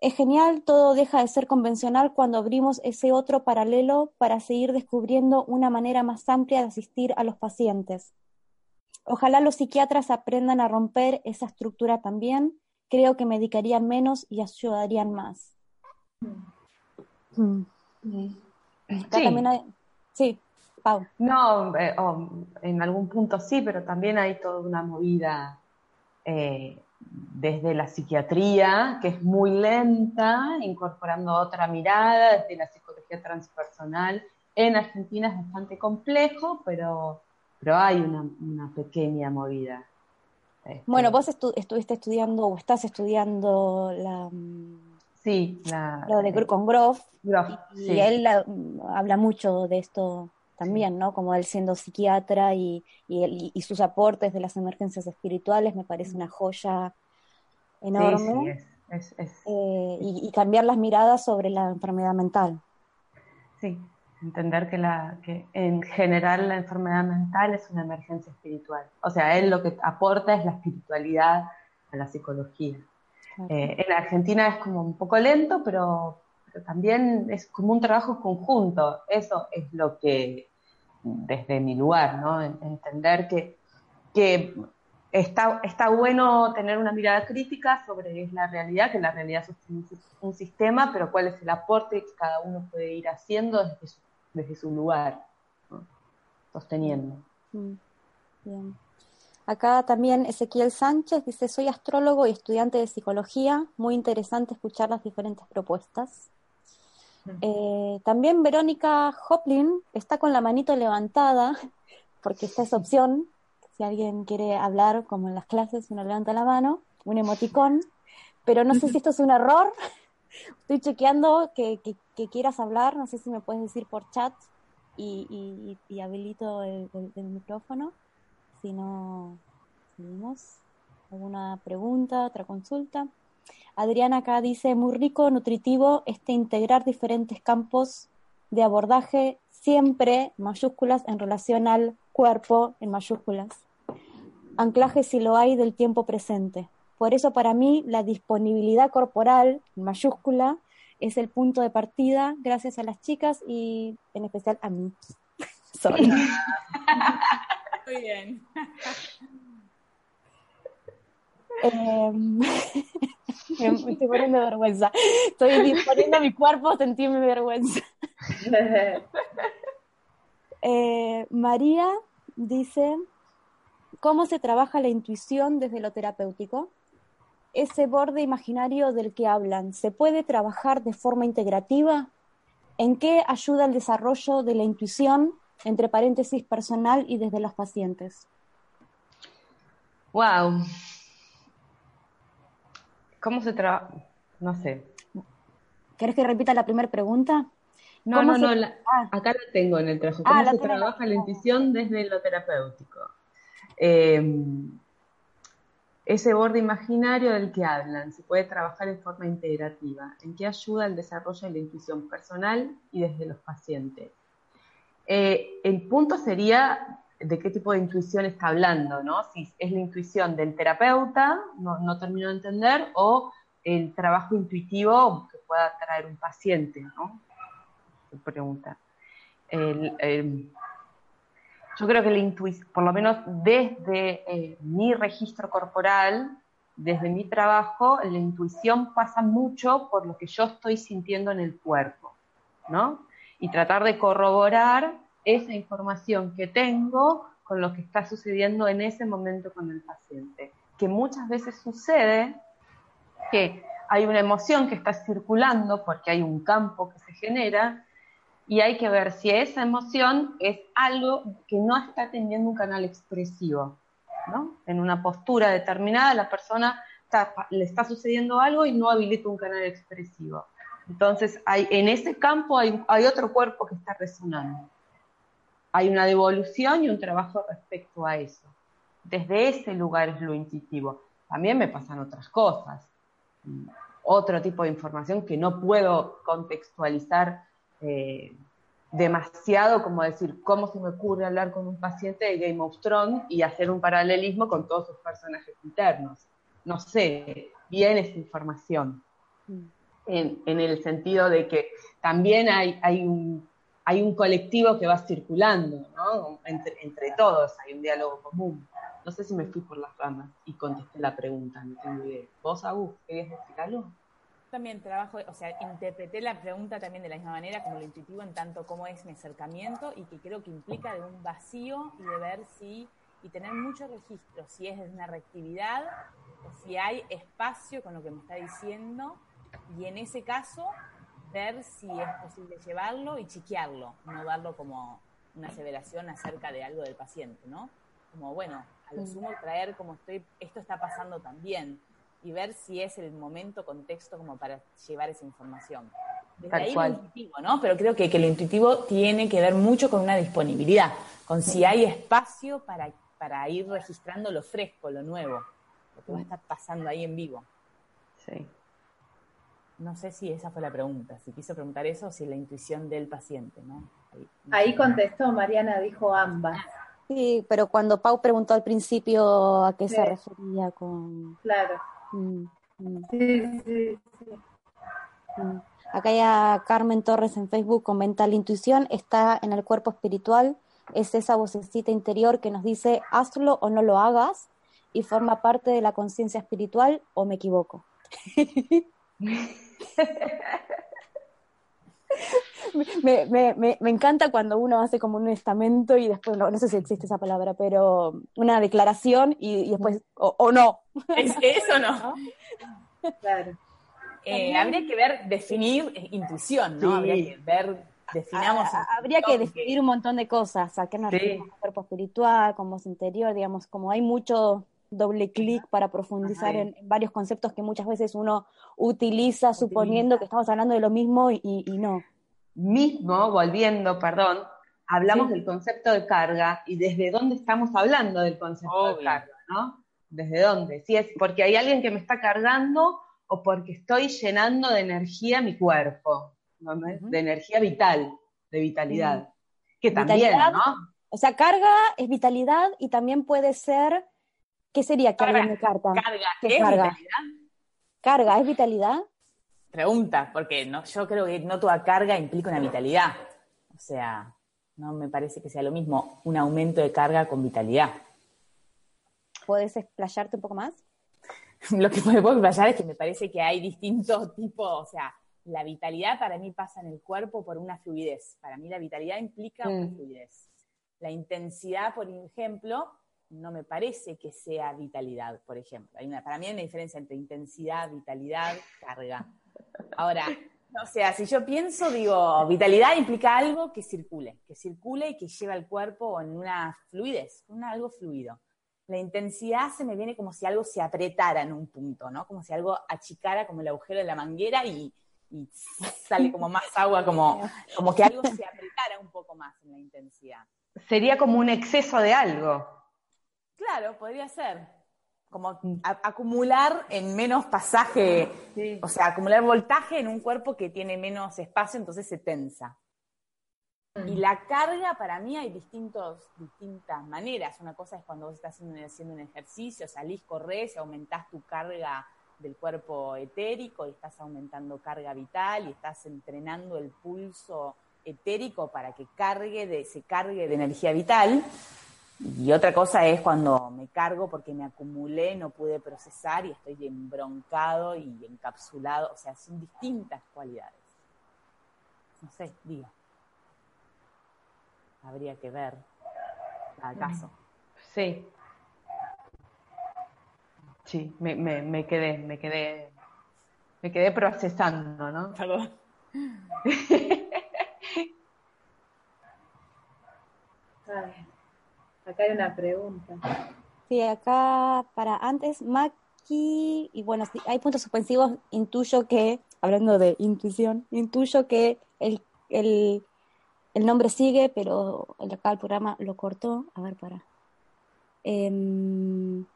Es genial, todo deja de ser convencional cuando abrimos ese otro paralelo para seguir descubriendo una manera más amplia de asistir a los pacientes. Ojalá los psiquiatras aprendan a romper esa estructura también. Creo que medicarían menos y ayudarían más. Mm. sí. No, eh, en algún punto sí, pero también hay toda una movida eh, desde la psiquiatría, que es muy lenta, incorporando otra mirada, desde la psicología transpersonal. En Argentina es bastante complejo, pero, pero hay una, pequeña movida. Este, bueno, vos estuviste estudiando o estás estudiando la... Sí, la, lo de con Groff. y, él habla mucho de esto también, ¿no? Como él siendo psiquiatra y, y, sus aportes de las emergencias espirituales me parece una joya enorme. Eh, y, cambiar las miradas sobre la enfermedad mental. Sí, entender que, la, que en general la enfermedad mental es una emergencia espiritual. O sea, él lo que aporta es la espiritualidad a la psicología. Eh, en Argentina es como un poco lento, pero, pero también es como un trabajo conjunto. Eso es lo que desde mi lugar, ¿no? Entender que, que está, está bueno tener una mirada crítica sobre la realidad, que la realidad es un, sistema, pero cuál es el aporte que cada uno puede ir haciendo desde su, desde su lugar, sosteniendo. Mm, bien. Acá también Ezequiel Sánchez dice, soy astrólogo y estudiante de psicología, muy interesante escuchar las diferentes propuestas. Eh, también Verónica Hoplin está con la manito levantada, porque esta es opción, si alguien quiere hablar, como en las clases, uno levanta la mano, un emoticón, pero no sé si esto es un error, estoy chequeando que, quieras hablar, no sé si me puedes decir por chat y, habilito el, micrófono, si no, seguimos. ¿Alguna pregunta, otra consulta? Adriana acá dice, muy rico, nutritivo, este integrar diferentes campos de abordaje, siempre mayúsculas en relación al cuerpo, en mayúsculas. Anclaje si lo hay del tiempo presente. Por eso para mí la disponibilidad corporal, mayúscula, es el punto de partida, gracias a las chicas y en especial a mí. Muy bien. Em, me estoy poniendo vergüenza. Estoy disponiendo mi cuerpo a sentirme vergüenza. Eh, María dice, ¿cómo se trabaja la intuición desde lo terapéutico? Ese borde imaginario del que hablan, ¿se puede trabajar de forma integrativa? ¿En qué ayuda el desarrollo de la intuición, entre paréntesis personal y desde los pacientes? Wow, ¿Cómo se trabaja? No sé. ¿Querés que repita la primera pregunta? No, no, no, ah. acá la tengo en el trabajo. Ah, ¿Cómo se trabaja la intuición desde lo terapéutico? Em, ese borde imaginario del que hablan se puede trabajar en forma integrativa, en qué ayuda al desarrollo de la intuición personal y desde los pacientes. Eh, el punto sería de qué tipo de intuición está hablando, ¿no? Si es la intuición del terapeuta, no, no termino de entender, o el trabajo intuitivo que pueda traer un paciente, ¿no? Pregunta. Yo creo que la intuición, por lo menos desde eh, mi registro corporal, desde mi trabajo, la intuición pasa mucho por lo que yo estoy sintiendo en el cuerpo, ¿no? Y tratar de corroborar esa información que tengo con lo que está sucediendo en ese momento con el paciente. Que muchas veces sucede que hay una emoción que está circulando porque hay un campo que se genera y hay que ver si esa emoción es algo que no está teniendo un canal expresivo. ¿no? En una postura determinada la persona le está sucediendo algo y no habilita un canal expresivo. Entonces, hay, en ese campo hay, hay otro cuerpo que está resonando. Hay una devolución y un trabajo respecto a eso. Desde ese lugar es lo intuitivo. También me pasan otras cosas otro tipo de información que no puedo contextualizar eh, demasiado, como decir, ¿cómo se me ocurre hablar con un paciente de Game of Thrones y hacer un paralelismo con todos sus personajes internos? No sé, bien esa información. Mm. En, el sentido de que también hay, hay, un, hay un colectivo que va circulando, ¿no? Entre, entre todos hay un diálogo común. No sé si me fui por las ramas y contesté la pregunta, no tengo idea. ¿Vos, Agus, querías decir algo? También trabajo, o sea, interpreté la pregunta también de la misma manera como lo intuitivo en tanto como es mi acercamiento y que creo que implica de un vacío y de ver si, y tener mucho registro, si es una reactividad o si hay espacio con lo que me está diciendo y en ese caso ver si es posible llevarlo y chequearlo, no darlo como una aseveración acerca de algo del paciente, ¿no? Como, bueno, a lo sumo traer como estoy, esto está pasando también y ver si es el momento, contexto como para llevar esa información. Desde ahí lo intuitivo, ¿no? Pero creo que, que, lo intuitivo tiene que ver mucho con una disponibilidad, con si hay espacio para, para ir registrando lo fresco, lo nuevo, lo que va a estar pasando ahí en vivo. Sí. No sé si esa fue la pregunta, si quiso preguntar eso o si la intuición del paciente, ¿no? Ahí, contestó, Mariana dijo ambas. Sí, pero cuando Pau preguntó al principio a qué se refería con... Claro. Mm, mm. Sí, sí, sí. Mm. Acá ya Carmen Torres en Facebook comenta, la intuición está en el cuerpo espiritual, es esa vocecita interior que nos dice, hazlo o no lo hagas, y forma parte de la conciencia espiritual, o me equivoco. me, me, me, me, encanta cuando uno hace como un estamento y después, no, no sé si existe esa palabra, pero una declaración y, después, o, no. ¿Es eso no? Claro. Eh, habría que ver, definir intuición, ¿no? Habría que ver, definamos. habría que definir un montón de cosas, a qué nos referimos, cuerpo espiritual, con voz interior, digamos, como hay mucho doble clic para profundizar en, varios conceptos que muchas veces uno utiliza suponiendo que estamos hablando de lo mismo y, no. Mismo, volviendo, perdón, hablamos del concepto de carga y desde dónde estamos hablando del concepto de carga, ¿no? ¿Desde dónde? Si es porque hay alguien que me está cargando o porque estoy llenando de energía mi cuerpo, de energía vital, de vitalidad. Que también, ¿no? O sea, carga es vitalidad y también puede ser ¿Qué sería carga, alguien me carta? Carga, ¿es vitalidad? ¿Carga es vitalidad? Pregunta, porque no, yo creo que no toda carga implica una vitalidad. O sea, no me parece que sea lo mismo un aumento de carga con vitalidad. ¿Puedes explayarte un poco más? lo que puedo explayar es que me parece que hay distintos tipos, o sea, la vitalidad para mí pasa en el cuerpo por una fluidez. Para mí la vitalidad implica una mm. fluidez. La intensidad, por ejemplo, no me parece que sea vitalidad, por ejemplo. Hay una, para mí hay una diferencia entre intensidad, vitalidad, carga. Ahora, o sea, si yo pienso, digo, vitalidad implica algo que circule, que circule y que lleva el cuerpo en una fluidez, una, algo fluido. La intensidad se me viene como si algo se apretara en un punto, ¿no? Como si algo achicara como el agujero de la manguera y, y sale como más agua, como, como que algo se apretara un poco más en la intensidad. Sería como un exceso de algo. Claro, podría ser. Como acumular en menos pasaje, o sea, acumular voltaje en un cuerpo que tiene menos espacio, entonces se tensa. Y mm. la carga, para mí hay distintos, distintas maneras. Una cosa es cuando vos estás haciendo, un ejercicio, salís, corres aumentás tu carga del cuerpo etérico y estás aumentando carga vital y estás entrenando el pulso etérico para que cargue de, se cargue de energía vital. Y otra cosa es cuando me cargo porque me acumulé, no pude procesar y estoy embroncado y encapsulado. O sea, son distintas cualidades. No sé, digo habría que ver acaso. Sí. Sí, me, me, quedé, me quedé, me quedé procesando, ¿no? Perdón. Acá hay una pregunta. Sí, acá para antes, Maki, y bueno, si hay puntos suspensivos, intuyo que, hablando de intuición, intuyo que el, el el nombre sigue, pero acá el programa lo cortó. A ver, para. Em,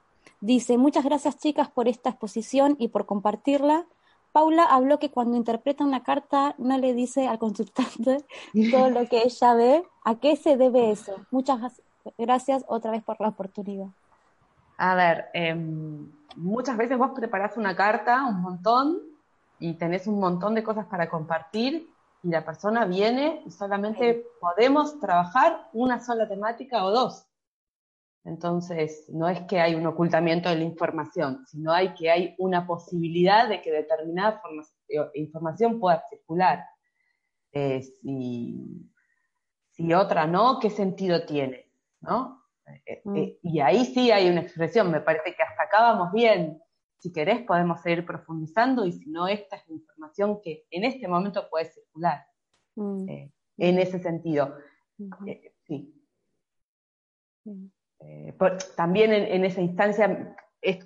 dice, muchas gracias chicas por esta exposición y por compartirla. Paula habló que cuando interpreta una carta no le dice al consultante todo lo que ella ve. ¿A qué se debe eso? Muchas gracias otra vez por la oportunidad. A ver, em, muchas veces vos preparás una carta, un montón, y tenés un montón de cosas para compartir, y la persona viene y solamente podemos trabajar una sola temática o dos. Entonces, no es que hay un ocultamiento de la información, sino hay que hay una posibilidad de que determinada eh, información pueda circular. Eh, si, otra no, ¿qué sentido tiene? ¿No? Eh, mm. y ahí sí hay una expresión, me parece que hasta acá vamos bien. Si querés podemos seguir profundizando y si no, esta es la información que en este momento puede circular. Mm. Eh, en ese sentido. Eh, sí. Eh, también en, esa instancia,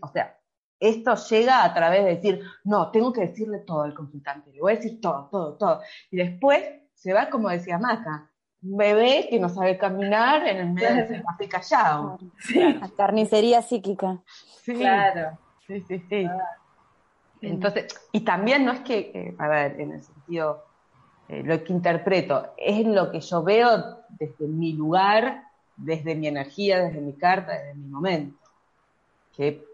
o sea, esto llega a través de decir, no, tengo que decirle todo al consultante, le voy a decir todo, todo, todo. Y después se va, como decía Maca, un bebé que no sabe caminar en el medio del de callado. La carnicería psíquica. Claro. Sí, sí, sí. Ah. Entonces, y también no es que, a ver, en el sentido, eh, lo que interpreto, es lo que yo veo desde mi lugar, desde mi energía, desde mi carta, desde mi momento, que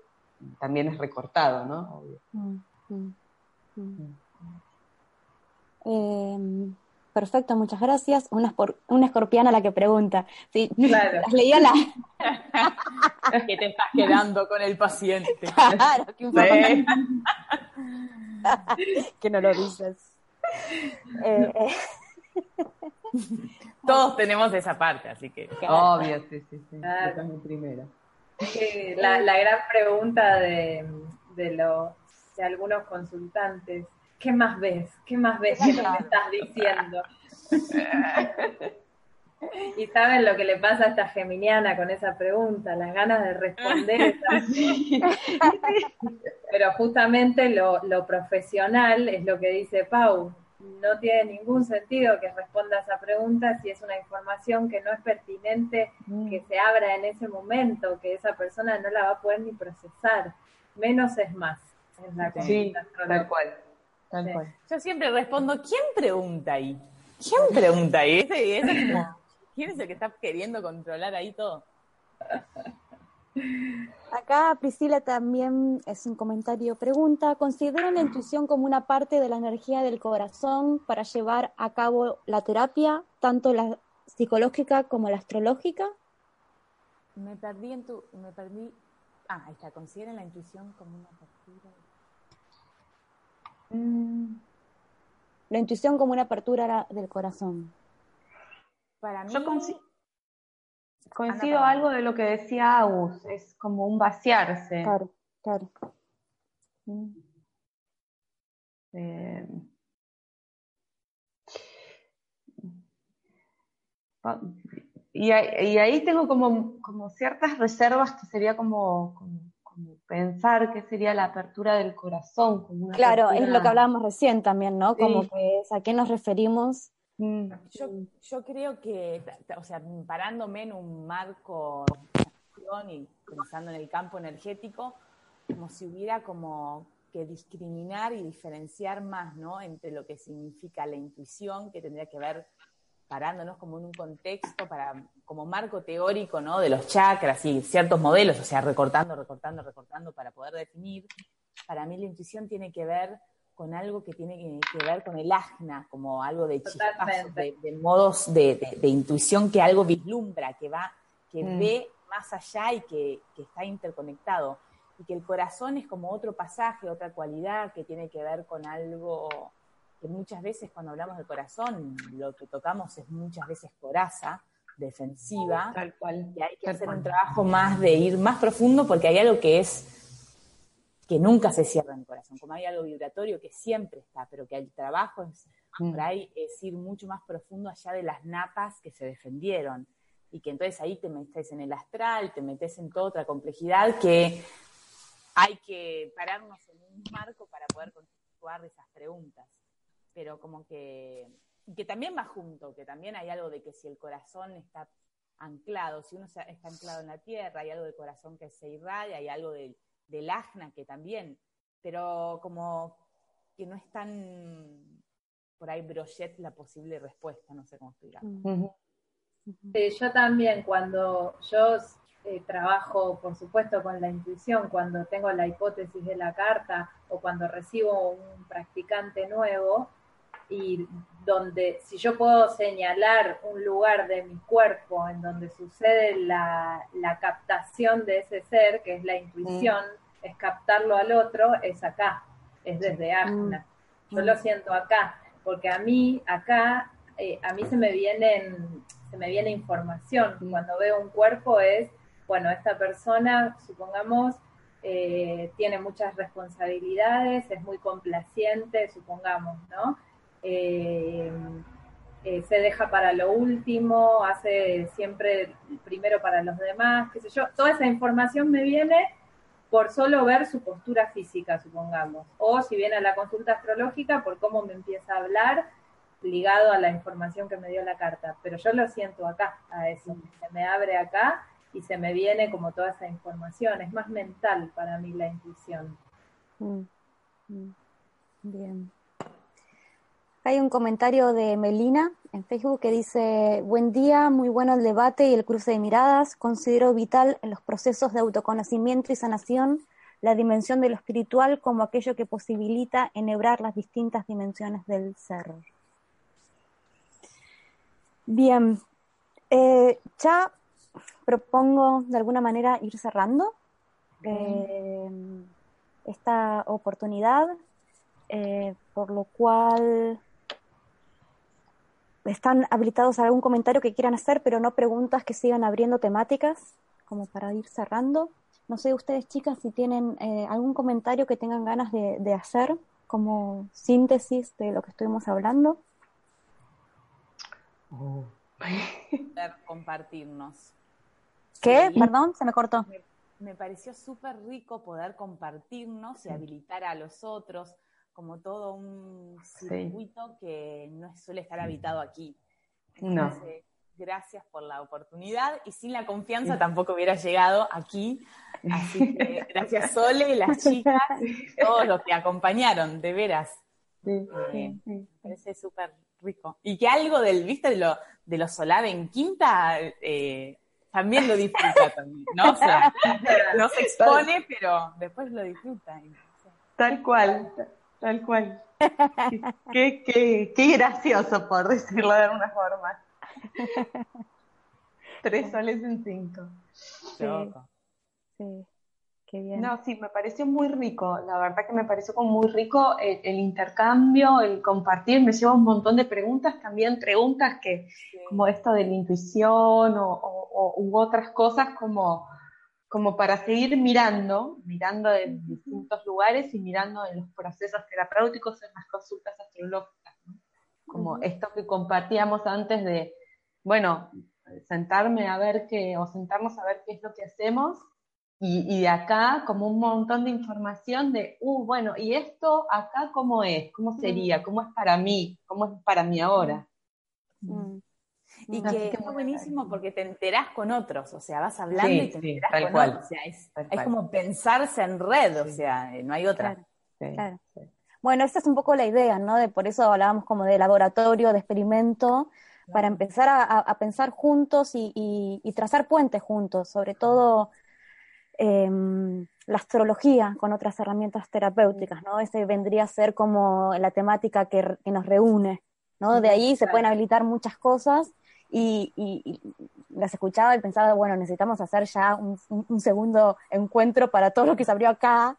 también es recortado, ¿no? Mm, mm, mm. Em, perfecto, muchas gracias. Una, una escorpiana la que pregunta. Sí, claro. leía la... que te estás quedando con el paciente. Claro, que no lo dices. Eh, eh. Todos tenemos esa parte, así que. Obvio, sí, sí, sí. primera. La, la, gran pregunta de, de, los, de algunos consultantes: ¿qué más ves? ¿Qué más ves? ¿Qué me estás diciendo? Y saben lo que le pasa a esta geminiana con esa pregunta, las ganas de responder. Pero justamente lo, lo, profesional es lo que dice Pau. No tiene ningún sentido que responda a esa pregunta si es una información que no es pertinente mm. que se abra en ese momento, que esa persona no la va a poder ni procesar. Menos es más. Es sí, tal cual. Yo siempre respondo, ¿quién pregunta ahí? ¿Quién pregunta ahí? Ese, ese como ¿Quién es el que está queriendo controlar ahí todo? Acá Priscila también es un comentario, pregunta, ¿consideran la intuición como una parte de la energía del corazón para llevar a cabo la terapia, tanto la psicológica como la astrológica? Me perdí en tu, me perdí, ah, ahí está, ¿consideran la intuición como una? Mm. La intuición como una apertura del corazón. Para mí... Yo coincido, algo de lo que decía Agus, es como un vaciarse. Claro, claro. Eh, y, ahí tengo como, como, ciertas reservas que sería como, como, pensar que sería la apertura del corazón. Como claro, es lo que hablábamos recién también, ¿no? Como que es a qué nos referimos. Mm. Yo, yo creo que, o sea, parándome en un marco y pensando en el campo energético, como si hubiera como que discriminar y diferenciar más, ¿no? Entre lo que significa la intuición, que tendría que ver parándonos como en un contexto para, como marco teórico, ¿no? De los chakras y ciertos modelos, o sea, recortando, recortando, recortando para poder definir. Para mí la intuición tiene que ver con algo que tiene que, ver con el ajna, como algo de chispazos, de, modos de, intuición que algo vislumbra, que va, que mm. ve más allá y que, que está interconectado y que el corazón es como otro pasaje, otra cualidad que tiene que ver con algo que muchas veces cuando hablamos de corazón, lo que tocamos es muchas veces coraza, defensiva, tal cual, y hay que hacer un trabajo más de ir más profundo porque hay algo que es que nunca se cierra en el corazón, como hay algo vibratorio que siempre está, pero que el trabajo es, mm. por ahí es ir mucho más profundo allá de las napas que se defendieron y que entonces ahí te metes en el astral, te metes en toda otra complejidad que hay que pararnos en un marco para poder continuar esas preguntas. Pero como que, que también va junto, que también hay algo de que si el corazón está anclado, si uno está anclado en la tierra, hay algo del corazón que se irradia, hay algo del, del ajna que también, pero como que no es tan por ahí brochet la posible respuesta, no sé cómo explicarlo. yo también cuando yo eh, trabajo, por supuesto, con la intuición cuando tengo la hipótesis de la carta o cuando recibo un practicante nuevo y donde si yo puedo señalar un lugar de mi cuerpo en donde sucede la, captación de ese ser, que es la intuición, mm. es captarlo al otro, es acá, es desde Asna. Mm. Yo lo siento acá, porque a mí acá, eh, a mí se me vienen, se me viene información. Mm. Cuando veo un cuerpo es bueno, esta persona, supongamos, eh, tiene muchas responsabilidades, es muy complaciente, supongamos, ¿no? Eh, eh, se deja para lo último, hace siempre primero para los demás, qué sé yo. Toda esa información me viene por solo ver su postura física, supongamos. O si viene a la consulta astrológica, por cómo me empieza a hablar ligado a la información que me dio la carta. Pero yo lo siento acá, a eso. Se me abre acá y se me viene como toda esa información. Es más mental para mí la intuición. Mm, mm. Bien. Hay un comentario de Melina en Facebook que dice, buen día, muy bueno el debate y el cruce de miradas. Considero vital en los procesos de autoconocimiento y sanación la dimensión de lo espiritual como aquello que posibilita enhebrar las distintas dimensiones del ser. Bien, eh, ya propongo de alguna manera ir cerrando eh, esta oportunidad, eh, por lo cual están habilitados a algún comentario que quieran hacer, pero no preguntas que sigan abriendo temáticas, como para ir cerrando. No sé ustedes, chicas, si tienen eh, algún comentario que tengan ganas de, hacer como síntesis de lo que estuvimos hablando. Oh. compartirnos. ¿Qué? Perdón, se me cortó. Me, pareció súper rico poder compartirnos y habilitar a los otros como todo un circuito que no suele estar habitado aquí. Entonces, gracias por la oportunidad y sin la confianza tampoco hubiera llegado aquí. Así que gracias Sole, las chicas, todos los que acompañaron, de veras. Eh, me parece súper rico. Y que algo del, viste, de lo, de los Solave en Quinta, eh, también lo disfruta también, ¿no? O sea, no se expone, pero después lo disfruta. Tal cual, tal cual. Qué, qué, qué gracioso, por decirlo de alguna forma. Tres soles en cinco. Sí, sí. Qué bien. No, sí, me pareció muy rico. La verdad que me pareció como muy rico el, intercambio, el compartir. Me lleva un montón de preguntas, también preguntas que, como esto de la intuición o u otras cosas como, como para seguir mirando, mirando en distintos lugares y mirando en los procesos terapéuticos en las consultas astrológicas. Como esto que compartíamos antes de, bueno, sentarme a ver qué, o sentarnos a ver qué es lo que hacemos y, de acá como un montón de información de, uh, bueno, ¿y esto acá cómo es? ¿Cómo sería? Mm. ¿Cómo es para mí? ¿Cómo es para mí ahora? Mm. Y que es buenísimo porque te enterás con otros, o sea, vas hablando y te enterás con otros. O sea, es, como pensarse en red, o sea, no hay otra. Claro. Bueno, esta es un poco la idea, ¿no? De por eso hablábamos como de laboratorio, de experimento, para empezar a, pensar juntos y, trazar puentes juntos, sobre todo em, la astrología con otras herramientas terapéuticas, ¿no? Ese vendría a ser como la temática que, nos reúne, ¿no? De ahí se pueden habilitar muchas cosas y, las escuchaba y pensaba, bueno, necesitamos hacer ya un, segundo encuentro para todo lo que se abrió acá,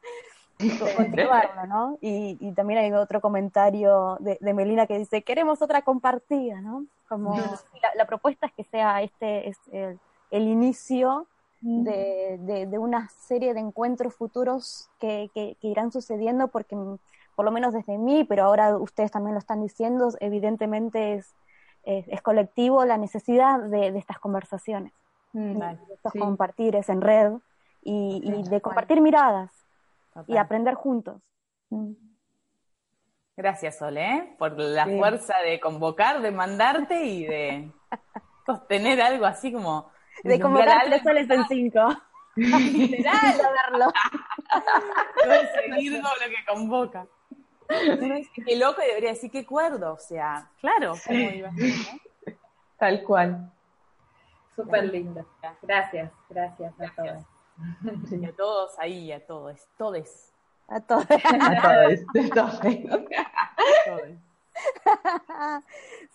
continuarlo, ¿no? Y, también hay otro comentario de, Melina que dice, queremos otra compartida, ¿no? Como la, propuesta es que sea este es el, inicio de, una serie de encuentros futuros que, irán sucediendo porque por lo menos desde mí, pero ahora ustedes también lo están diciendo, evidentemente es, es, colectivo la necesidad de, estas conversaciones, mm, de estos compartires en red y de compartir miradas, y aprender juntos. Mm. Gracias, Ole, ¿eh? por la fuerza de convocar, de mandarte y de sostener algo así como... De convocar tres soles en cinco. Literal, verlo. seguir lo que convoca. Qué loco y debería decir qué cuerdo, o sea, claro, Tal cual. Súper lindo. Gracias, gracias a todos. Y a todos ahí, a todos, todes. A todos. A todos.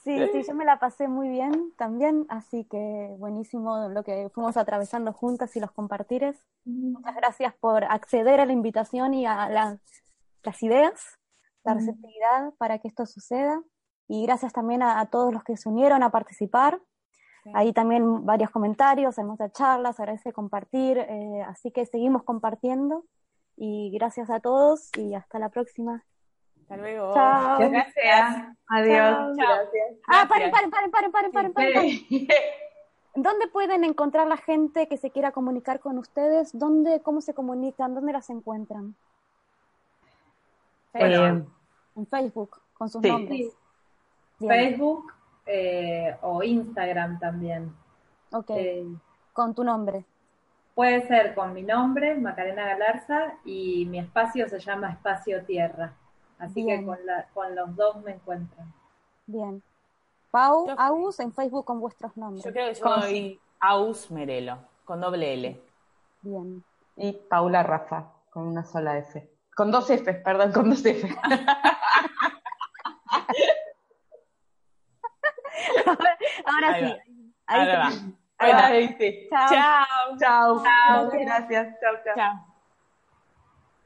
sí, sí, yo me la pasé muy bien también, así que buenísimo lo que fuimos atravesando juntas y los compartires. Muchas gracias por acceder a la invitación y a las, ideas, la receptividad para que esto suceda. Y gracias también a todos los que se unieron a participar. Ahí también varios comentarios, hermosas charlas, agradece compartir, eh, así que seguimos compartiendo y gracias a todos y hasta la próxima. Hasta luego. Chao. Gracias. Adiós. Gracias. Ah, paren, paren, paren, paren, paren, paren, paren. ¿Dónde pueden encontrar la gente que se quiera comunicar con ustedes? ¿Dónde, cómo se comunican? ¿Dónde las encuentran? Eh, en Facebook, con sus nombres. Facebook, eh, o Instagram también. Ok. Eh, con tu nombre. Puede ser con mi nombre, Macarena Galarza, y mi espacio se llama Espacio Tierra. Así que con, con los dos me encuentran. Bien. Pau, Aus en Facebook con vuestros nombres. Yo creo que soy Aus Merelo, con doble L. Bien. Y Paula Rafa, con una sola F. Con dos F, perdón, con dos F. ahora, sí. Ahí, ahí, ahí, sí. Chao. Chao. Chao. Gracias. Chao, chao. Chao.